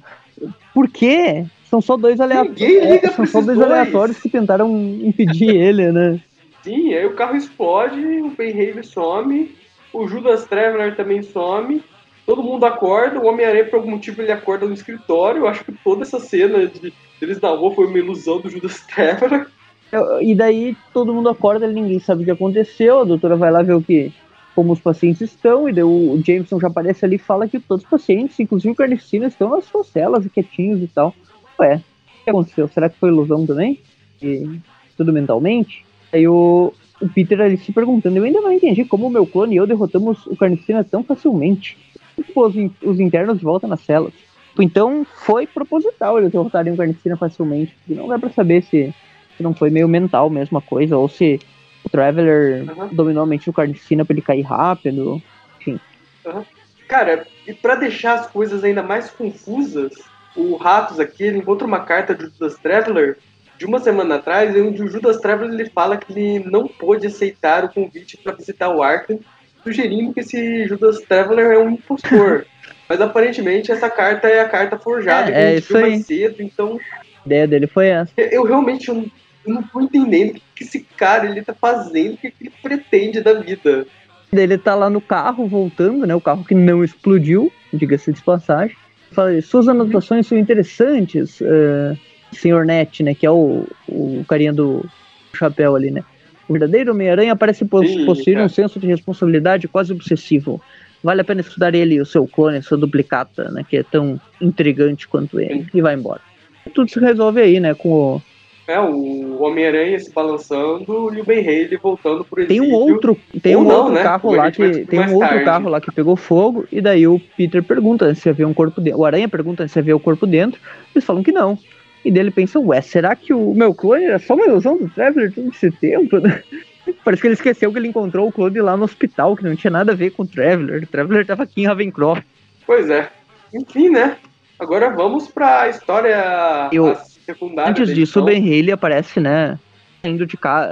Por quê? São só dois aleatórios. Pra são só dois dois. aleatórios que tentaram impedir ele, né? Sim, aí o carro explode, o Ben Haley some, o Judas Traveler também some. Todo mundo acorda, o Homem-Aranha, por algum motivo, ele acorda no escritório. Eu acho que toda essa cena de eles na rua foi uma ilusão do Judas Trevor. E daí todo mundo acorda, ninguém sabe o que aconteceu, a doutora vai lá ver o que como os pacientes estão, e daí o Jameson já aparece ali e fala que todos os pacientes, inclusive o Carnificina, estão nas suas celas, quietinhos e tal. Ué, o que aconteceu? Será que foi ilusão também? E tudo mentalmente? Aí o, o Peter ali se perguntando, eu ainda não entendi como o meu clone e eu derrotamos o Carnificina tão facilmente. Tipo, os, os internos de volta nas celas. Então foi proposital eles derrotarem o Carnificina facilmente. E não dá pra saber se, se não foi meio mental mesmo a coisa, ou se o Traveler Uhum. dominou a mente do Carnificina pra ele cair rápido. Enfim. Cara, e pra deixar as coisas ainda mais confusas, o Ratos aqui ele encontra uma carta do Judas Traveler de uma semana atrás, onde o Judas Traveler ele fala que ele não pôde aceitar o convite para visitar o Arkham, sugerindo que esse Judas Traveler é um impostor. Mas aparentemente essa carta é a carta forjada É, que a é gente isso viu aí. mais cedo, então A ideia dele foi essa. eu, realmente eu não, eu não tô entendendo o que, esse cara ele tá fazendo, o que, ele pretende da vida. Ele tá lá no carro, voltando, né? O carro que não explodiu, diga-se de passagem. Fala, suas anotações são interessantes, eh, senhor Net, né? Que é o, o carinha do chapéu ali, né? O verdadeiro Homem-Aranha parece possuir cara. um senso de responsabilidade quase obsessivo. Vale a pena estudar ele, o seu clone, sua duplicata, né? Que é tão intrigante quanto ele. E vai embora. Tudo se resolve aí, né? Com o... É, o Homem-Aranha se balançando e o Ben Haley voltando pro Tem exílio. um outro, tem Ou um não, outro né? carro Como a lá que tem um outro tarde. carro lá que pegou fogo e daí o Peter pergunta se havia um corpo dentro. O Aranha pergunta se havia o corpo dentro. Eles falam que não. E daí ele pensa, ué, será que o meu clone era só uma ilusão do Traveler todo esse tempo? Parece que ele esqueceu que ele encontrou o clone lá no hospital, que não tinha nada a ver com o Traveler. O Traveler tava aqui em Ravencroft. Pois é. Enfim, né? Agora vamos pra história Eu- secundária. Antes disso, o edição. Ben Haley aparece, né? Saindo de cá,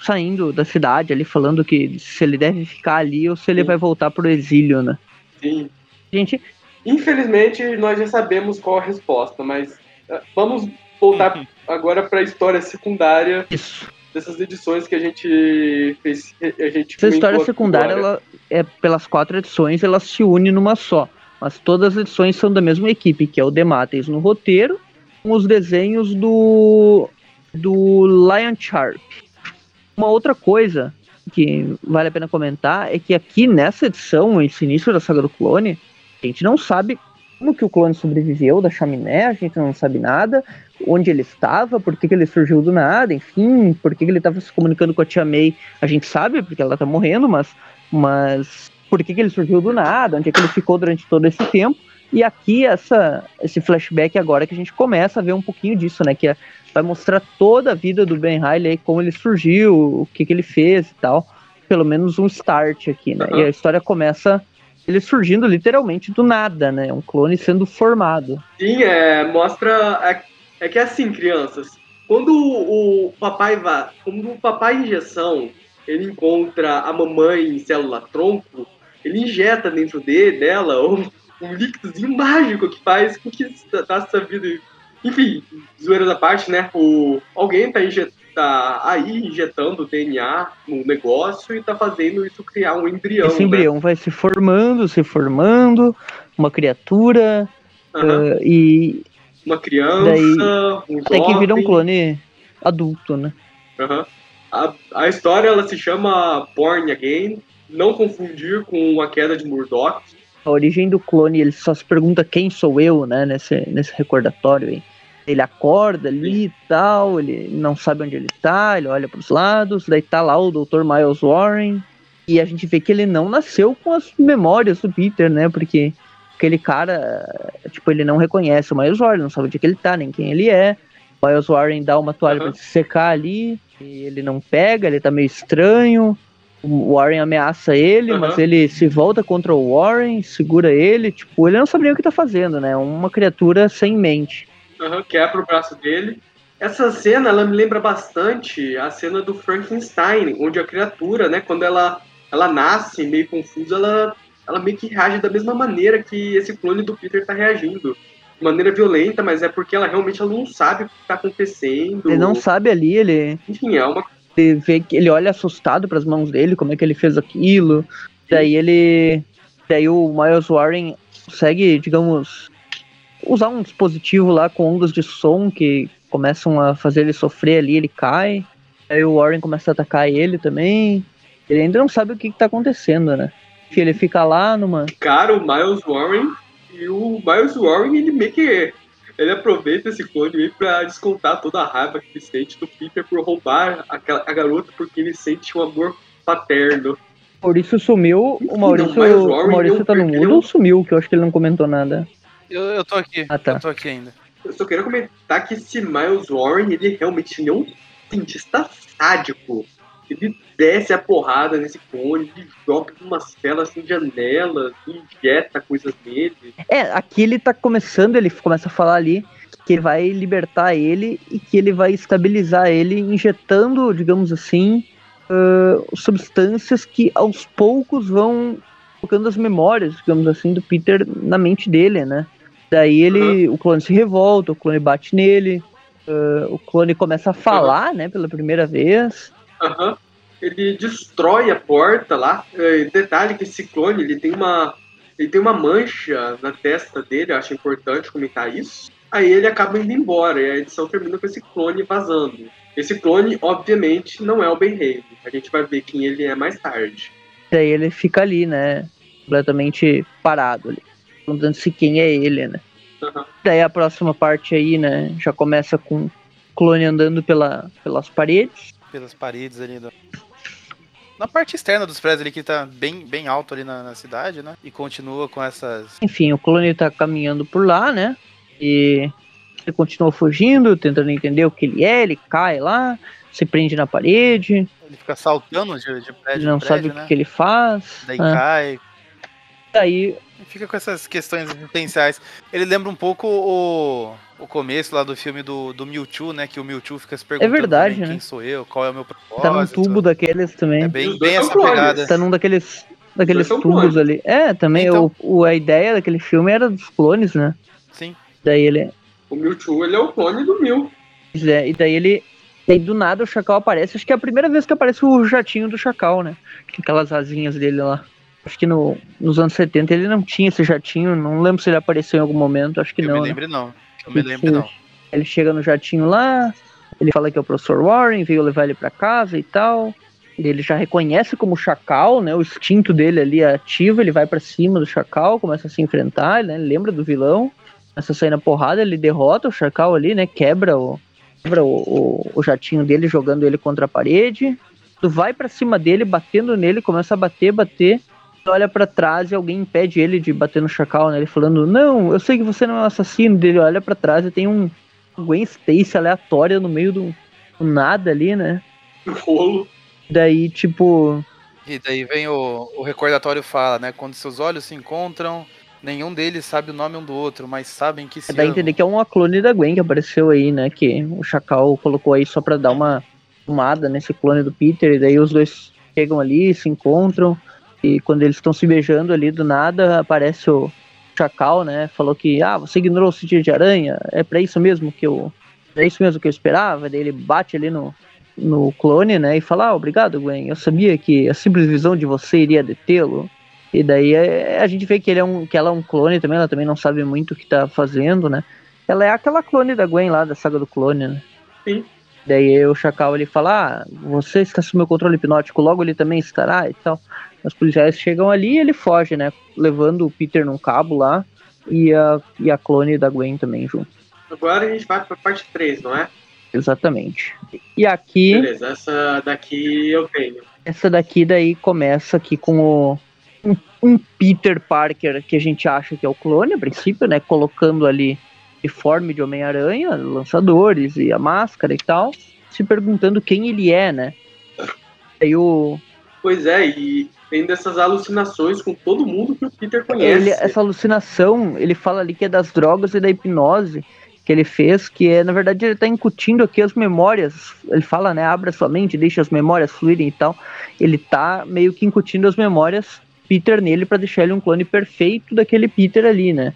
saindo da cidade ali, falando que se ele deve ficar ali ou se ele Sim. vai voltar pro exílio, né? Sim. Gente, Infelizmente, nós já sabemos qual a resposta, mas eh, vamos voltar agora pra história secundária isso. dessas edições que a gente fez. A gente Essa história secundária, ela é pelas quatro edições, ela se une numa só. Mas todas as edições são da mesma equipe, que é o Demates no roteiro, com os desenhos do do Lion Sharp. Uma outra coisa que vale a pena comentar é que aqui nessa edição, esse início da saga do clone, a gente não sabe como que o clone sobreviveu da chaminé, a gente não sabe nada, onde ele estava, por que, que ele surgiu do nada, enfim, por que, que ele estava se comunicando com a tia May, a gente sabe, porque ela tá morrendo, mas, mas por que, que ele surgiu do nada, onde é que ele ficou durante todo esse tempo. E aqui, essa, esse flashback agora que a gente começa a ver um pouquinho disso, né? Que é- vai mostrar toda a vida do Ben Riley, como ele surgiu, o que, que ele fez e tal. Pelo menos um start aqui, né? Aham. E a história começa ele surgindo literalmente do nada, né? Um clone sendo formado. Sim, é, mostra. É, é que é assim, crianças. Quando o, o papai vai. Quando o papai injeção ele encontra a mamãe em célula tronco, ele injeta dentro dele, dela um, um líquidozinho mágico que faz com que essa vida. Enfim, zoeira da parte, né? O, alguém tá, inje, tá aí injetando DNA no negócio e tá fazendo isso criar um embrião. Esse né? embrião vai se formando, se formando, uma criatura, eh, e Uma criança, Daí, um até que vira um clone adulto, né? A, a história ela se chama Born Again, não confundir com a queda de Murdoch. A origem do clone, ele só se pergunta quem sou eu, né? Nesse, nesse recordatório aí. Ele acorda ali e tal, ele não sabe onde ele tá, ele olha pros lados, daí tá lá o Dr. Miles Warren, e a gente vê que ele não nasceu com as memórias do Peter, né? Porque aquele cara, tipo, ele não reconhece o Miles Warren, não sabe onde é que ele tá, nem quem ele é. O Miles Warren dá uma toalha Aham. pra se secar ali, e ele não pega, ele tá meio estranho. O Warren ameaça ele, Aham. mas ele se volta contra o Warren, segura ele, tipo, ele não sabe nem o que tá fazendo, né? Uma criatura sem mente. Aham, quebra o braço dele. Essa cena ela me lembra bastante a cena do Frankenstein, onde a criatura, né, quando ela, ela nasce meio confusa, ela, ela meio que reage da mesma maneira que esse clone do Peter tá reagindo. De maneira violenta, mas é porque ela realmente ela não sabe o que tá acontecendo. Ele não sabe ali, ele, Enfim, é uma ele vê que ele olha assustado pras mãos dele, como é que ele fez aquilo. Daí ele Daí o Miles Warren consegue, digamos, usar um dispositivo lá com ondas de som que começam a fazer ele sofrer ali, ele cai. Aí o Warren começa a atacar ele também. Ele ainda não sabe o que, que tá acontecendo, né? Que ele fica lá numa. Cara, o Miles Warren e o Miles Warren, ele meio que. Ele aproveita esse clone meio pra descontar toda a raiva que ele sente do Peter por roubar aquela, a garota porque ele sente um amor paterno. Maurício sumiu. O Maurício, Não, o Maurício tá no mudo ou sumiu? Que eu acho que ele não comentou nada. Eu, eu tô aqui. Ah, tá. Eu tô aqui ainda. Eu só queria comentar que esse Miles Warren, ele realmente é um cientista sádico. Ele desce a porrada nesse clone, ele joga umas telas assim, janelas, injeta coisas nele. É, aqui ele tá começando, ele começa a falar ali que ele vai libertar ele e que ele vai estabilizar ele injetando, digamos assim, ah, substâncias que aos poucos vão colocando as memórias, digamos assim, do Peter na mente dele, né? Daí ele, o clone se revolta, o clone bate nele, ah, o clone começa a falar, né, pela primeira vez. Aham. Ele destrói a porta lá. Detalhe que esse clone, ele tem uma. Ele tem uma mancha na testa dele, eu acho importante comentar isso. Aí ele acaba indo embora, e a edição termina com esse clone vazando. Esse clone, obviamente, não é o Ben Haley. A gente vai ver quem ele é mais tarde. Daí ele fica ali, né, completamente parado ali, perguntando-se quem é ele, né? Aham. Daí a próxima parte aí, né, já começa com o clone andando pela, pelas paredes. Pelas paredes ali. Do... Na parte externa dos prédios ali, que tá bem, bem alto ali na, na cidade, né? E continua com essas. Enfim, o clone tá caminhando por lá, né? E ele continua fugindo, tentando entender o que ele é, ele cai lá, se prende na parede, Ele fica saltando de, de prédio ele não em sabe prédio, o que, né? que ele faz. Daí Ah, cai. daí E fica com essas questões existenciais. Ele lembra um pouco o, o começo lá do filme do, do Mewtwo, né? Que o Mewtwo fica se perguntando verdade, também né? quem sou eu, qual é o meu propósito. tá num tubo daqueles também. É bem, bem são essa clones. pegada. Tá num daqueles, daqueles são tubos clones. ali. É, também Então. o, o- a ideia daquele filme era dos clones, né? Sim. Daí ele. O Mewtwo, ele é o clone do Mew. Pois é, e daí ele. Daí do nada o Chacal aparece. Acho que é a primeira vez que aparece o jatinho do Chacal, né? Aquelas asinhas dele lá. Acho que no, nos anos 70 ele não tinha esse jatinho. Não lembro se ele apareceu em algum momento. Acho que eu não. me né? lembro não. Eu me lembro não. Ele chega no jatinho lá. Ele fala que é o professor Warren, veio levar ele pra casa e tal. Ele já reconhece como Chacal, né? O instinto dele ali é ativo. Ele vai pra cima do Chacal, começa a se enfrentar, né? Ele lembra do vilão. Começa a sair na porrada, ele derrota o Chacal ali, né? Quebra o, quebra o, o, o jatinho dele, jogando ele contra a parede. Tu vai pra cima dele, batendo nele, começa a bater, bater. Tu olha pra trás e alguém impede ele de bater no Chacal, né? Ele falando, não, eu sei que você não é um assassino. Ele olha pra trás e tem um Gwen Stacy aleatória no meio do, do nada ali, né? Rolo. Daí, tipo, E daí vem o, o recordatório fala, né? Quando seus olhos se encontram, nenhum deles sabe o nome um do outro, mas sabem que se dá a entender que é uma clone da Gwen que apareceu aí, né? Que o Chacal colocou aí só pra dar uma tomada nesse clone do Peter. E daí os dois chegam ali, se encontram. E quando eles estão se beijando ali do nada, aparece o Chacal, né? Falou que, ah, você ignorou o sentido de aranha. É pra isso mesmo que eu. É isso mesmo que eu esperava. Daí ele bate ali no, no clone, né? E fala, ah, obrigado, Gwen. Eu sabia que a simples visão de você iria detê-lo. E daí é- a gente vê que, ele é um, que ela é um clone também, ela também não sabe muito o que tá fazendo, né? Ela é aquela clone da Gwen lá, da saga do clone, né? Sim. Daí o Chacal ele fala, ah, você está sob meu controle hipnótico, logo ele também estará e tal. Os policiais chegam ali e ele foge, né? Levando o Peter num cabo lá e a, e a clone da Gwen também junto. Agora a gente vai pra parte 3, não é? Exatamente. E aqui, Beleza, essa daqui eu tenho. essa daqui daí começa aqui com o um, um Peter Parker que a gente acha que é o clone a princípio, né? Colocando ali uniforme de Homem-Aranha, lançadores e a máscara e tal, se perguntando quem ele é, né? Aí o Pois é, e tem dessas alucinações com todo mundo que o Peter conhece. ele, essa alucinação, ele fala ali que é das drogas e da hipnose que ele fez, que é, na verdade, ele tá incutindo aqui as memórias. Ele fala, né, abra sua mente, deixa as memórias fluírem e tal. Ele tá meio que incutindo as memórias Peter nele pra deixar ele um clone perfeito daquele Peter ali, né?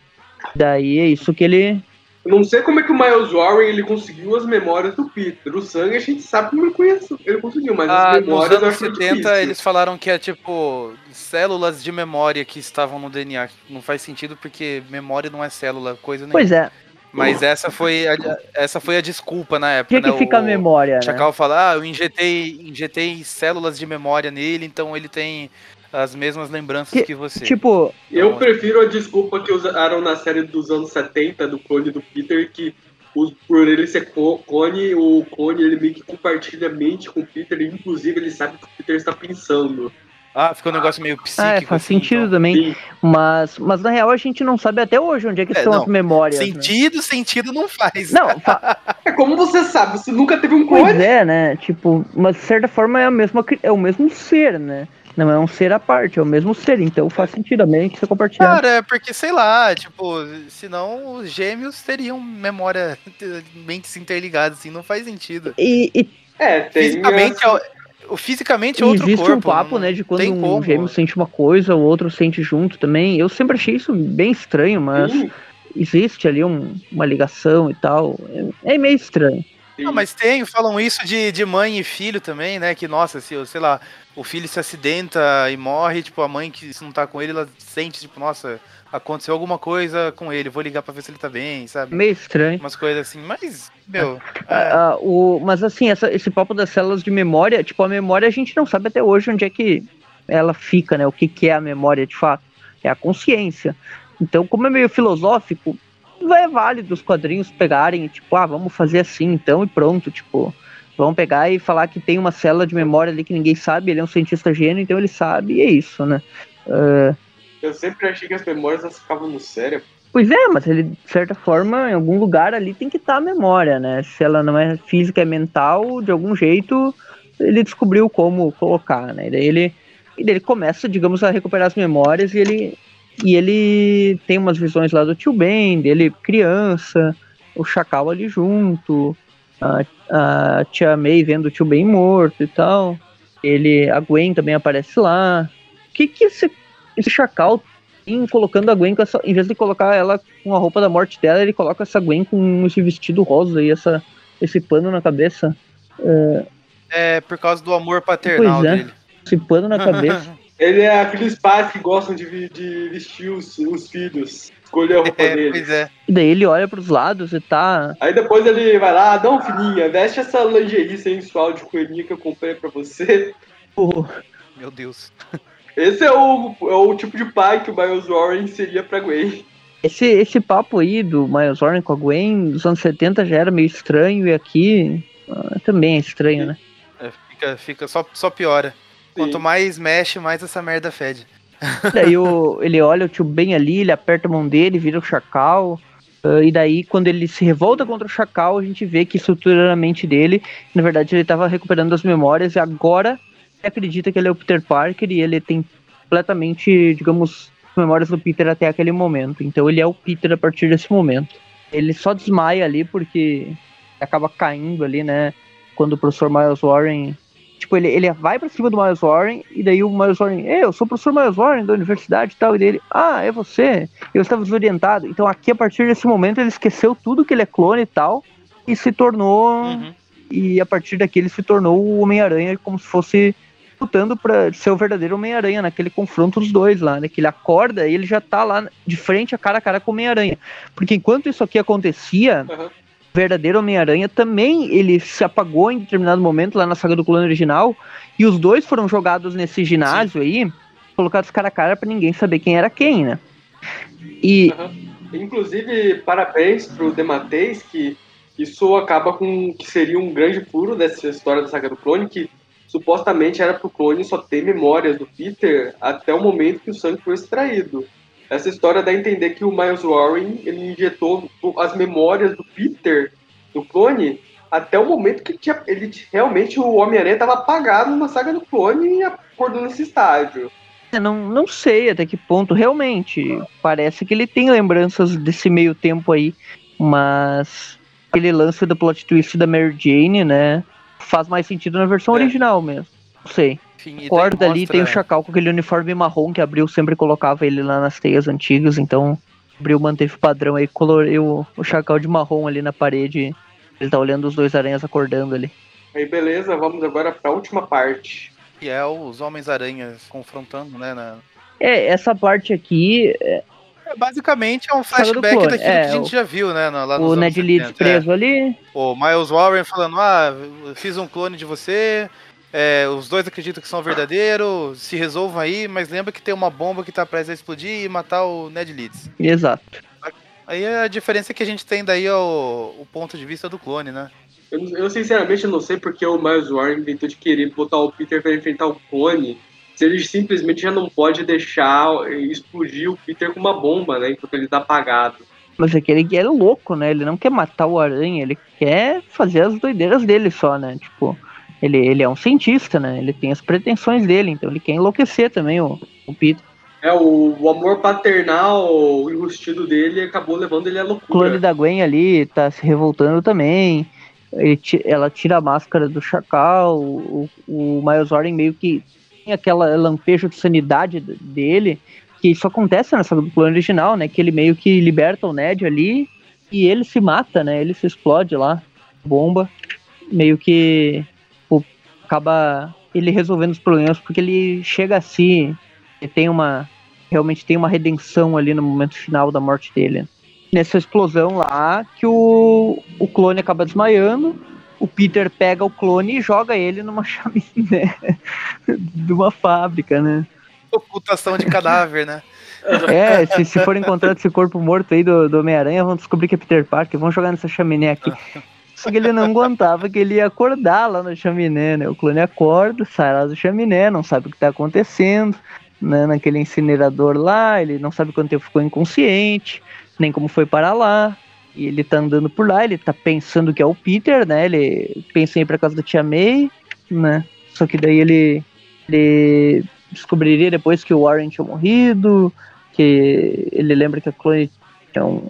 Daí é isso que ele Eu não sei como é que o Miles Warren ele conseguiu as memórias do Peter. O sangue a gente sabe como ele, conhece, ele conseguiu, mas Ah, as nos memórias eu anos acho muito 70 difícil. eles falaram que é tipo células de memória que estavam no DNA. Não faz sentido porque memória não é célula, coisa nenhuma. Pois é. Mas essa foi a, essa foi a desculpa na época, Onde é né? que fica a O- memória, O né? Chacal fala, ah, eu injetei, injetei células de memória nele, então ele tem as mesmas lembranças que, Que- você. Tipo, Eu prefiro a desculpa que usaram na série dos anos 70 do clone do Peter, que os- por ele ser clone, o clone ele meio que compartilha a mente com o Peter, e inclusive ele sabe o que o Peter está pensando. Ah, fica um negócio meio psíquico. é, faz assim, sentido então. também. Sim. Mas, mas na real a gente não sabe até hoje onde é que É, estão não. as memórias. né? Sentido, sentido não faz. Não, fa- É como você sabe, você nunca teve um pois clone. é, né? Tipo, mas de certa forma é, a mesma, é o mesmo ser, né? Não é um ser à parte, é o mesmo ser. Então faz sentido a mente ser compartilhada. Cara, é porque, sei lá, tipo, senão os gêmeos teriam memória, mentes interligadas, assim, não faz sentido. E, e É, tem. Fisicamente, é, o- fisicamente é outro existe corpo. um papo, não né, de quando um como. gêmeo sente uma coisa, o outro sente junto também. Eu sempre achei isso bem estranho, mas Sim, existe ali um- uma ligação e tal. É, é meio estranho. Não, mas tem, falam isso de, de mãe e filho também, né? Que, nossa, se, sei lá, o filho se acidenta e morre, tipo, a mãe que se não tá com ele, ela sente, tipo, nossa, aconteceu alguma coisa com ele, vou ligar pra ver se ele tá bem, sabe? Meio estranho. Umas coisas assim, mas, meu, é, Ah, ah, o, mas assim, essa- esse papo das células de memória, tipo, a memória a gente não sabe até hoje onde é que ela fica, né? O que, que é a memória de fato. É a consciência. Então, como é meio filosófico, é válido os quadrinhos pegarem, tipo, ah, vamos fazer assim então e pronto, tipo, vamos pegar e falar que tem uma célula de memória ali que ninguém sabe, ele é um cientista gênio, então ele sabe, e é isso, né? Ah, Eu sempre achei que as memórias elas ficavam no cérebro. Pois é, mas ele, de certa forma, em algum lugar ali tem que estar a memória, né? Se ela não é física, é mental, de algum jeito ele descobriu como colocar, né? E daí ele, e daí ele começa, digamos, a recuperar as memórias e ele, e ele tem umas visões lá do tio Ben, dele criança, o Chacal ali junto, a, a tia May vendo o tio Ben morto e tal. Ele, a Gwen também aparece lá. O que que esse, esse Chacal em colocando a Gwen com essa. Em vez de colocar ela com a roupa da morte dela, ele coloca essa Gwen com esse vestido rosa e essa, esse pano na cabeça. é por causa do amor paternal é. dele. Esse pano na cabeça. Ele é aqueles pais que gostam de, de vestir os, os filhos, escolher a roupa É, dele. pois é. E daí ele olha pros lados e tá. Aí depois ele vai lá, dá um filhinha, veste essa lingerie sensual de coelhinha que eu comprei pra você. pô, Meu Deus. Esse é o, é o tipo de pai que o Miles Warren seria pra Gwen. Esse, esse papo aí do Miles Warren com a Gwen dos anos 70 já era meio estranho e aqui ah, também é estranho, né? É, fica, fica só, só piora. Quanto mais mexe, mais essa merda fede. Daí o, ele olha o tio bem ali, ele aperta a mão dele, vira o chacal. ah, e daí, quando ele se revolta contra o chacal, a gente vê que estrutura a mente dele. Na verdade, ele estava recuperando as memórias e agora acredita que ele é o Peter Parker e ele tem completamente, digamos, as memórias do Peter até aquele momento. Então ele é o Peter a partir desse momento. Ele só desmaia ali porque acaba caindo ali, né? Quando o professor Miles Warren Tipo, ele, ele vai pra cima do Miles Warren, e daí o Miles Warren, eu sou o professor Miles Warren da universidade e tal, e dele, ah, é você? Eu estava desorientado. Então aqui, a partir desse momento, ele esqueceu tudo que ele é clone e tal, e se tornou. Uhum. E a partir daqui ele se tornou o Homem-Aranha como se fosse lutando pra ser o verdadeiro Homem-Aranha, naquele confronto dos dois lá, né? Que ele acorda e ele já tá lá de frente, a cara a cara com o Homem-Aranha. Porque enquanto isso aqui acontecia, Aham. Verdadeiro Homem-Aranha também ele se apagou em determinado momento lá na saga do clone original, e os dois foram jogados nesse ginásio aí, colocados cara a cara pra ninguém saber quem era quem, né? E Aham. Inclusive, parabéns pro Dematteis, que isso acaba com que seria um grande furo dessa história da saga do clone, que supostamente era pro clone só ter memórias do Peter até o momento que o sangue foi extraído. Essa história dá a entender que o Miles Warren ele injetou as memórias do Peter, do clone, até o momento que tinha, ele realmente o Homem-Aranha estava apagado na saga do clone e acordou nesse estágio. eu não, não sei até que ponto realmente. Parece que ele tem lembranças desse meio tempo aí, mas aquele lance do plot twist da Mary Jane, né? Faz mais sentido na versão É. original mesmo. Não sei. Enfim, daí Acorda ali, mostra- tem o Chacal com aquele uniforme marrom que abriu sempre colocava ele lá nas teias antigas, então Abriu, manteve o padrão aí, coloriu o chacal de marrom ali na parede. Ele tá olhando os dois aranhas acordando ali. Aí beleza, vamos agora pra última parte. E é os Homens-Aranhas confrontando, né? na- É, essa parte aqui, é, É, basicamente é um flashback daquilo é, que a gente o- já viu, né? Lá o Ned Leeds 70, é. preso ali. O Miles Warren falando, ah, fiz um clone de você, é, os dois acreditam que são verdadeiros, se resolvam aí, mas lembra que tem uma bomba que tá prestes a explodir e matar o Ned Leeds. Exato. Aí a diferença é que a gente tem daí é o, o ponto de vista do clone, né? Eu, eu sinceramente não sei porque o Miles Warren inventou de querer botar o Peter pra enfrentar o clone. Se ele simplesmente já não pode deixar explodir o Peter com uma bomba, né? Enquanto ele tá apagado. Mas é que ele é louco, né? Ele não quer matar o aranha, ele quer fazer as doideiras dele só, né? Tipo, ele, ele é um cientista, né? Ele tem as pretensões dele, então ele quer enlouquecer também o, o Peter. É, o, o amor paternal enrustido dele acabou levando ele à O clone loucura. da Gwen ali tá se revoltando também. Ele ela tira a máscara do Chacal. O, o Miles Warren meio que tem aquela lampejo de sanidade dele. Que isso acontece na saga do clone original, né? Que ele meio que liberta o Ned ali e ele se mata, né? Ele se explode lá, bomba. Meio que acaba ele resolvendo os problemas porque ele chega a si. Ele tem uma. Realmente tem uma redenção ali no momento final da morte dele nessa explosão lá que o, o clone acaba desmaiando. O Peter pega o clone e joga ele numa chaminé de uma fábrica, né? Ocultação de cadáver, né? É, se, se for encontrado esse corpo morto aí do, do Homem-Aranha, vão descobrir que é Peter Parker, vão jogar nessa chaminé aqui. Só que ele não aguentava que ele ia acordar lá na chaminé, né? O clone acorda, sai lá do chaminé, não sabe o que tá acontecendo, né? Naquele incinerador lá, ele não sabe quanto tempo ficou inconsciente, nem como foi parar lá. E ele tá andando por lá, ele tá pensando que é o Peter, né? Ele pensa em ir pra casa da tia May, né? Só que daí ele, ele descobriria depois que o Warren tinha morrido, que ele lembra que a clone tinha um,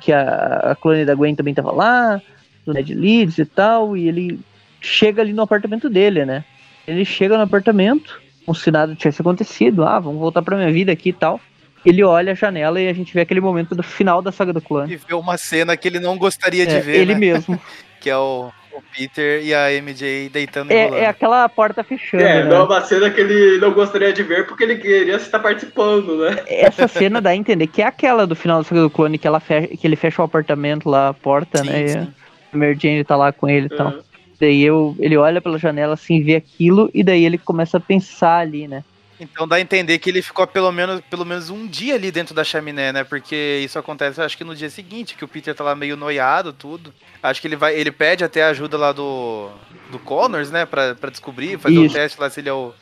que a, a clone da Gwen também tava lá, do Ned Leeds e tal, e ele chega ali no apartamento dele, né? Ele chega no apartamento, como se nada tivesse acontecido, ah, vamos voltar pra minha vida aqui e tal. Ele olha a janela e a gente vê aquele momento do final da saga do clone. E vê uma cena que ele não gostaria de É, ver, ele né? mesmo. Que é o, o Peter e a MJ deitando e É, é aquela porta fechando. É, né? não é uma cena que ele não gostaria de ver porque ele queria estar participando, né? Essa cena dá a entender que é aquela do final da saga do clone, que, ela fecha, que ele fecha o apartamento lá, a porta, Sim, né? E sim. Mary Jane tá lá com ele e tal. Aham. Daí eu, ele olha pela janela assim, vê aquilo, e daí ele começa a pensar ali, né? Então dá a entender que ele ficou pelo menos, pelo menos um dia ali dentro da chaminé, né? Porque isso acontece, acho que no dia seguinte, que o Peter tá lá meio noiado, tudo. Acho que ele vai, ele pede até a ajuda lá do, do Connors, né? Pra, pra descobrir, fazer o Isso. teste lá se ele é o,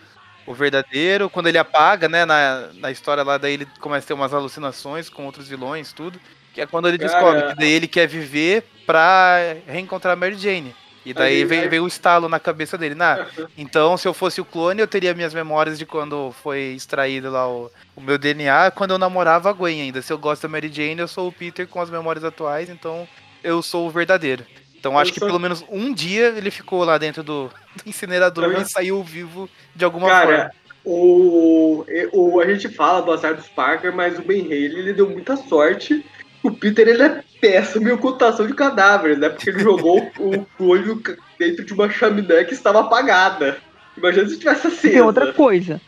o verdadeiro. Quando ele apaga, né? Na, na história lá, daí ele começa a ter umas alucinações com outros vilões, tudo. Que é quando ele Cara- descobre que daí ele quer viver pra reencontrar a Mary Jane. E daí Aí- vem, aí- vem o estalo na cabeça dele. Nah, então, se eu fosse o clone, eu teria minhas memórias de quando foi extraído lá o, o meu DNA, quando eu namorava a Gwen ainda. Se eu gosto da Mary Jane, eu sou o Peter com as memórias atuais, então eu sou o verdadeiro. Então, acho Eu que sou- pelo menos um dia ele ficou lá dentro do, do incinerador e saiu vivo de alguma Cara, forma. o, o, a gente fala do azar dos Parker, mas o Ben Haley ele deu muita sorte. O Peter ele é péssimo em ocultação de cadáveres, né? Porque ele jogou o ca- dentro de uma chaminé que estava apagada. Imagina se tivesse E acesa. tem outra coisa.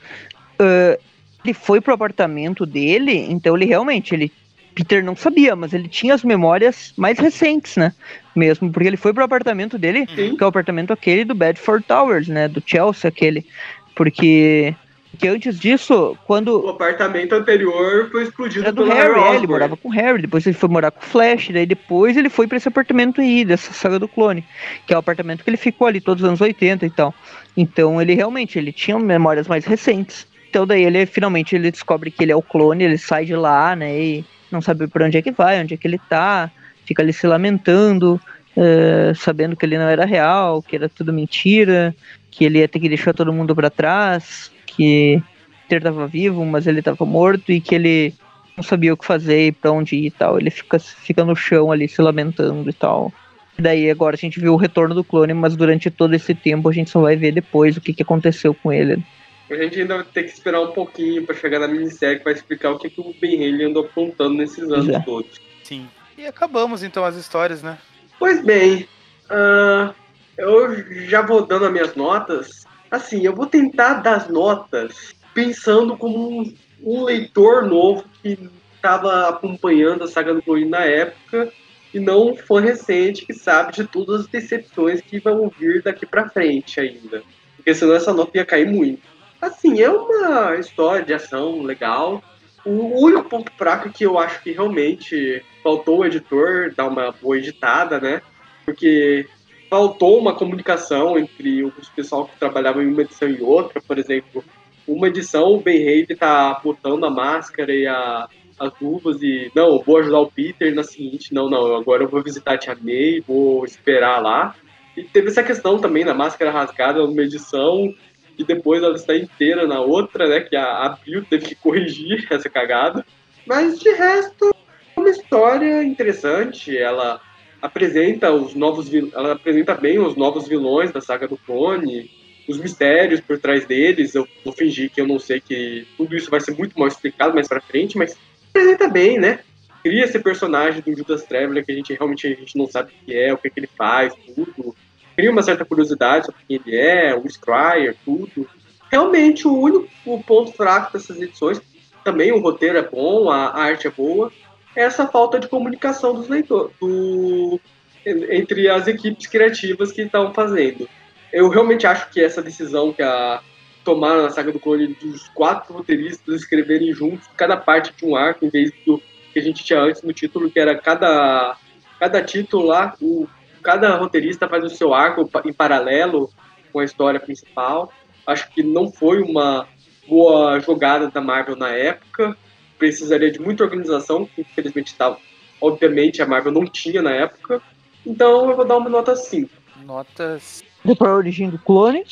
ah, ele foi pro apartamento dele, então ele realmente, ele. Peter não sabia, mas ele tinha as memórias mais recentes, né? Mesmo, porque ele foi pro apartamento dele, Sim. que é o apartamento aquele do Bedford Towers, né? Do Chelsea, aquele. Porque. Porque antes disso, quando O apartamento anterior foi explodido pelo Harry, Harry é, ele morava com o Harry, depois ele foi morar com o Flash, daí depois ele foi pra esse apartamento aí, dessa saga do clone, que é o apartamento que ele ficou ali todos os anos 80 e tal. Então ele realmente, ele tinha memórias mais recentes. Então daí ele finalmente ele descobre que ele é o clone, ele sai de lá, né, e não sabe pra onde é que vai, onde é que ele tá, fica ali se lamentando, eh, sabendo que ele não era real, que era tudo mentira, que ele ia ter que deixar todo mundo pra trás, que Peter tava vivo, mas ele tava morto e que ele não sabia o que fazer e pra onde ir e tal. Ele fica, fica no chão ali se lamentando e tal. E daí agora a gente viu o retorno do clone, mas durante todo esse tempo a gente só vai ver depois o que, que aconteceu com ele. A gente ainda vai ter que esperar um pouquinho pra chegar na minissérie que vai explicar o que, que o Ben Haley andou apontando nesses anos é. todos. Sim. E acabamos então as histórias, né? Pois bem, ah, eu já vou dando as minhas notas. Assim, eu vou tentar dar as notas pensando como um, um leitor novo que estava acompanhando a saga do Clone na época e não fã recente que sabe de todas as decepções que vão vir daqui pra frente ainda. Porque senão essa nota ia cair muito. Assim, é uma história de ação legal. O único ponto fraco que eu acho que realmente faltou o editor dar uma boa editada, né? Porque faltou uma comunicação entre os pessoal que trabalhava em uma edição e outra. Por exemplo, uma edição o Ben Haley tá botando a máscara e a, as luvas e não, vou ajudar o Peter na seguinte, não, não, agora eu vou visitar a Tia May, vou esperar lá. E teve essa questão também da máscara rasgada numa edição e depois ela está inteira na outra, né? Que a, a Bill teve que corrigir essa cagada. Mas de resto, é uma história interessante. Ela apresenta os novos ela apresenta bem os novos vilões da saga do clone, os mistérios por trás deles. Eu vou fingir que eu não sei que tudo isso vai ser muito mal explicado mais pra frente, mas apresenta bem, né? Cria esse personagem do Judas Traveler que a gente realmente a gente não sabe o que é, o que, é que ele faz, tudo. Cria uma certa curiosidade sobre quem ele é, o Scryer, tudo. Realmente, o único ponto fraco dessas edições, também o roteiro é bom, a, a arte é boa, essa falta de comunicação dos leitores, do, entre as equipes criativas que estão fazendo. Eu realmente acho que essa decisão que a tomaram na saga do clone dos quatro roteiristas escreverem juntos cada parte de um arco, em vez do que a gente tinha antes no título, que era cada, cada título lá, o, cada roteirista faz o seu arco em paralelo com a história principal. Acho que não foi uma boa jogada da Marvel na época. Precisaria de muita organização, que infelizmente estava. Obviamente a Marvel não tinha na época. Então eu vou dar uma nota 5. Notas. Depois a origem do clone.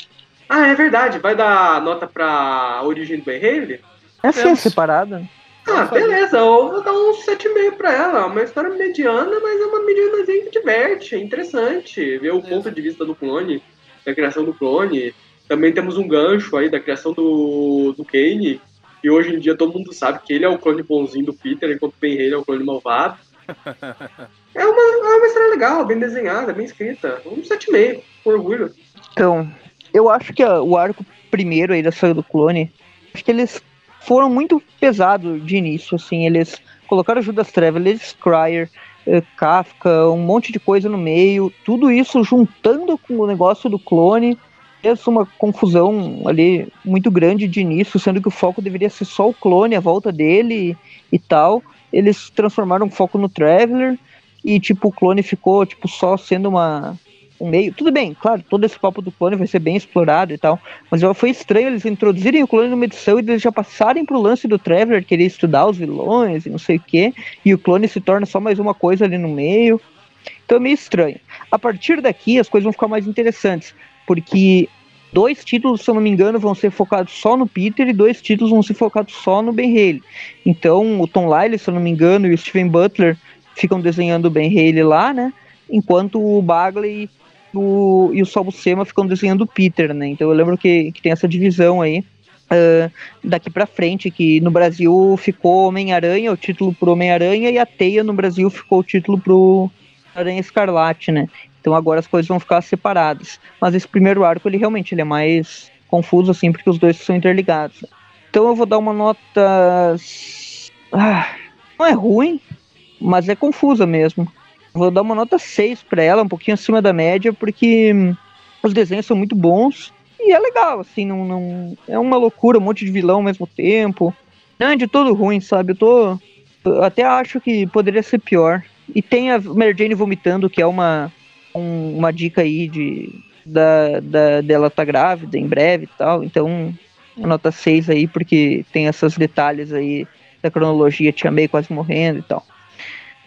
Ah, é verdade. Vai dar nota pra origem do Ben Haley? É assim, Temos. separada. Ah, Vamos fazer. beleza, eu vou dar um 7,5 pra ela. É Uma história mediana, mas é uma medianazinha que diverte, é interessante. Ver o Beleza. ponto de vista do clone, da criação do clone. Também temos um gancho aí da criação do, do Kane. E hoje em dia todo mundo sabe que ele é o clone bonzinho do Peter, enquanto o Ben Haley é o clone malvado. É uma, é uma história legal, bem desenhada, bem escrita. Um 7,5, com orgulho. Então, eu acho que o arco primeiro aí da saga do clone, acho que eles foram muito pesados de início, assim, eles colocaram Judas Traveler, Scryer, eh, Kafka, um monte de coisa no meio, tudo isso juntando com o negócio do clone, fez uma confusão ali muito grande de início, sendo que o foco deveria ser só o clone, a volta dele e, tal. Eles transformaram o foco no Traveler e tipo o clone ficou tipo só sendo uma um meio. Tudo bem, claro, todo esse papo do clone vai ser bem explorado e tal. Mas foi estranho eles introduzirem o clone numa edição e eles já passarem pro lance do Traveler querer estudar os vilões e não sei o que. E o clone se torna só mais uma coisa ali no meio. Então é meio estranho. A partir daqui as coisas vão ficar mais interessantes. Porque dois títulos, se eu não me engano, vão ser focados só no Peter e dois títulos vão ser focados só no Ben Haley. Então o Tom Lyle, se eu não me engano, e o Steven Butler ficam desenhando o Ben Haley lá, né? Enquanto o Bagley o, e o Sal Buscema ficam desenhando o Peter, né? Então eu lembro que, que tem essa divisão aí. ah, daqui pra frente, que no Brasil ficou Homem-Aranha, o título pro Homem-Aranha, e a Teia no Brasil ficou o título pro Aranha Escarlate, né? Então agora as coisas vão ficar separadas. Mas esse primeiro arco, ele realmente ele é mais confuso, assim, porque os dois são interligados. Então eu vou dar uma nota. Ah, não é ruim, mas é confusa mesmo. Vou dar uma nota 6 pra ela, um pouquinho acima da média, porque hum, os desenhos são muito bons. E é legal, assim, não, não. É uma loucura, um monte de vilão ao mesmo tempo. Não é de todo ruim, sabe? Eu tô. Eu até acho que poderia ser pior. E tem a Mary Jane vomitando, que é uma, um- uma dica aí de, da, da, dela tá grávida em breve e tal. Então, nota 6 aí, porque tem esses detalhes aí da cronologia, Tia May quase morrendo e tal.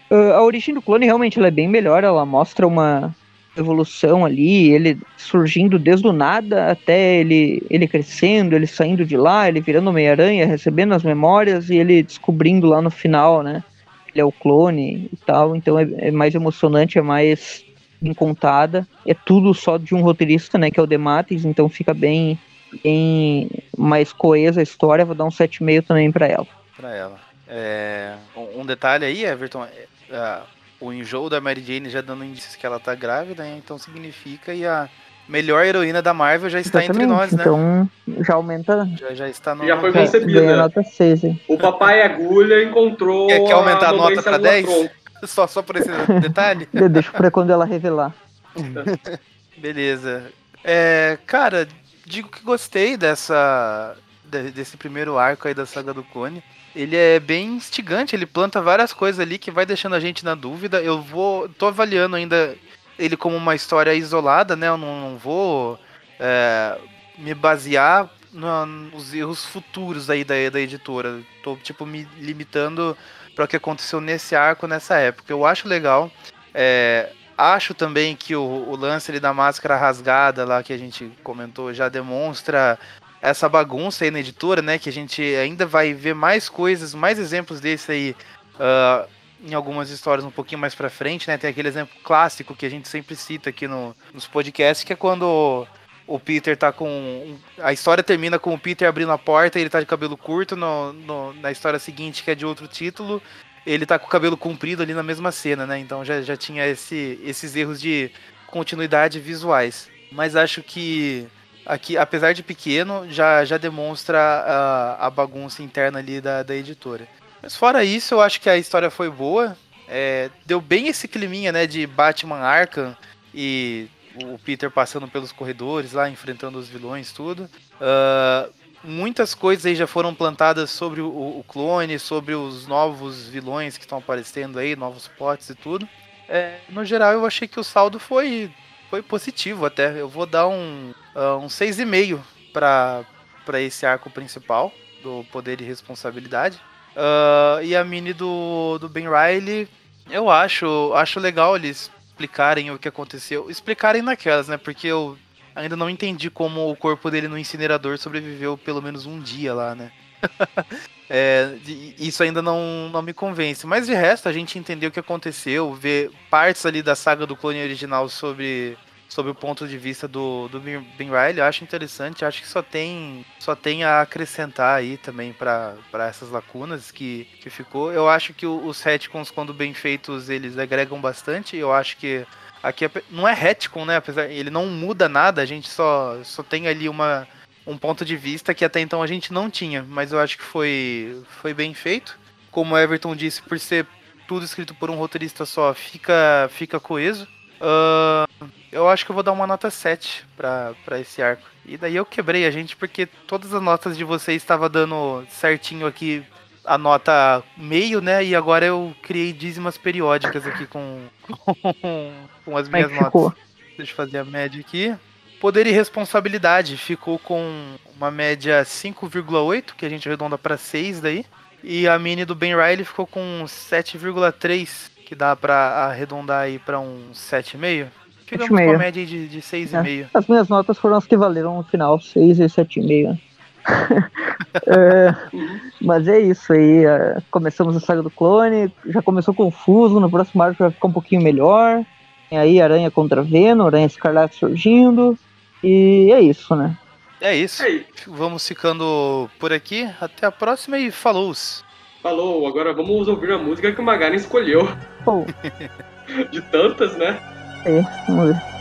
Ah, a origem do clone realmente ela é bem melhor, ela mostra uma evolução ali, ele surgindo desde o nada até ele, ele crescendo, ele saindo de lá, ele virando Homem-Aranha, recebendo as memórias e ele descobrindo lá no final, né? Ele é o clone e tal, então é, é mais emocionante, é mais bem contada. É tudo só de um roteirista, né? Que é o Dematis, então fica bem, bem mais coesa a história, vou dar um 7,5 também pra ela. Pra ela. É, um detalhe aí, Everton, é, ah, o enjoo da Mary Jane já dando indícios que ela tá grávida, né? então significa que a melhor heroína da Marvel já está entre nós, né? Então já aumenta. Já, já está no. Já foi Ganha, concebida. ganha nota 6, hein? O papai agulha encontrou. Quer, quer aumentar a mamãe nota pra célula 10? tronco. Só, só por esse detalhe? De- Deixa pra quando ela revelar. Beleza. É, cara, digo que gostei dessa de- desse primeiro arco aí da saga do clone. Ele é bem instigante, ele planta várias coisas ali que vai deixando a gente na dúvida. Eu vou, tô avaliando ainda ele como uma história isolada, né? Eu não, não vou é, me basear nos erros futuros aí da, da editora. Tô tipo me limitando para o que aconteceu nesse arco nessa época. Eu acho legal. É, Acho também que o, o lance ali da máscara rasgada lá que a gente comentou já demonstra essa bagunça aí na editora, né? Que a gente ainda vai ver mais coisas, mais exemplos desse aí ah, em algumas histórias um pouquinho mais pra frente, né? Tem aquele exemplo clássico que a gente sempre cita aqui no, nos podcasts, que é quando o Peter tá com. A história termina com o Peter abrindo a porta e ele tá de cabelo curto. No, no- na história seguinte, que é de outro título, ele tá com o cabelo comprido ali na mesma cena, né? Então já, já tinha esse, esses erros de continuidade visuais. Mas acho que aqui, apesar de pequeno, já, já demonstra a, a bagunça interna ali da, da editora. Mas fora isso, eu acho que a história foi boa. É, deu bem esse climinha, né, de Batman Arkham e o Peter passando pelos corredores lá, enfrentando os vilões, tudo. Ah, muitas coisas aí já foram plantadas sobre o, o clone, sobre os novos vilões que estão aparecendo aí, novos potes e tudo. É, no geral, eu achei que o saldo foi, foi positivo até. Eu vou dar um, ah, um 6,5 para esse arco principal do Poder e Responsabilidade. Ah, e a mini do, do Ben Riley, eu acho, acho legal eles explicarem o que aconteceu. Explicarem naquelas, né? Porque eu ainda não entendi como o corpo dele no incinerador sobreviveu pelo menos um dia lá, né? É, isso ainda não, não me convence. Mas de resto, a gente entendeu o que aconteceu, ver partes ali da saga do clone original sobre, sobre o ponto de vista do, do Ben Riley, eu acho interessante. Acho que só tem, só tem a acrescentar aí também para essas lacunas que, que ficou. Eu acho que os retcons, quando bem feitos, eles agregam bastante. Eu acho que aqui é não é retcon, né? Apesar ele não muda nada, a gente só, só tem ali uma um ponto de vista que até então a gente não tinha, mas eu acho que foi, foi bem feito. Como o Everton disse, por ser tudo escrito por um roteirista só, fica, fica coeso. Ahn, eu acho que eu vou dar uma nota 7 pra, pra esse arco. E daí eu quebrei a gente porque todas as notas de vocês estavam dando certinho aqui a nota meio, né? E agora eu criei dízimas periódicas aqui com, com as Como é minhas que ficou? notas. Deixa eu fazer a média aqui. Poder e responsabilidade ficou com uma média 5,8, que a gente arredonda para 6 daí. E a mini do Ben Riley ficou com 7,3, que dá pra arredondar aí pra um 7,5. Ficamos com a 7,5. média aí de, de 6,5. As minhas notas foram as que valeram no final, 6 e 7,5. né? É, mas é isso aí. é, começamos a saga do clone. Já começou confuso. No próximo arco vai ficar um pouquinho melhor. Tem aí Aranha contra Venom, Aranha Escarlate surgindo. E é isso, né? É isso. É. Vamos ficando por aqui. Até a próxima e falou! Falou, agora vamos ouvir a música que o Magari escolheu. Pô, De tantas, né? é, vamos ver.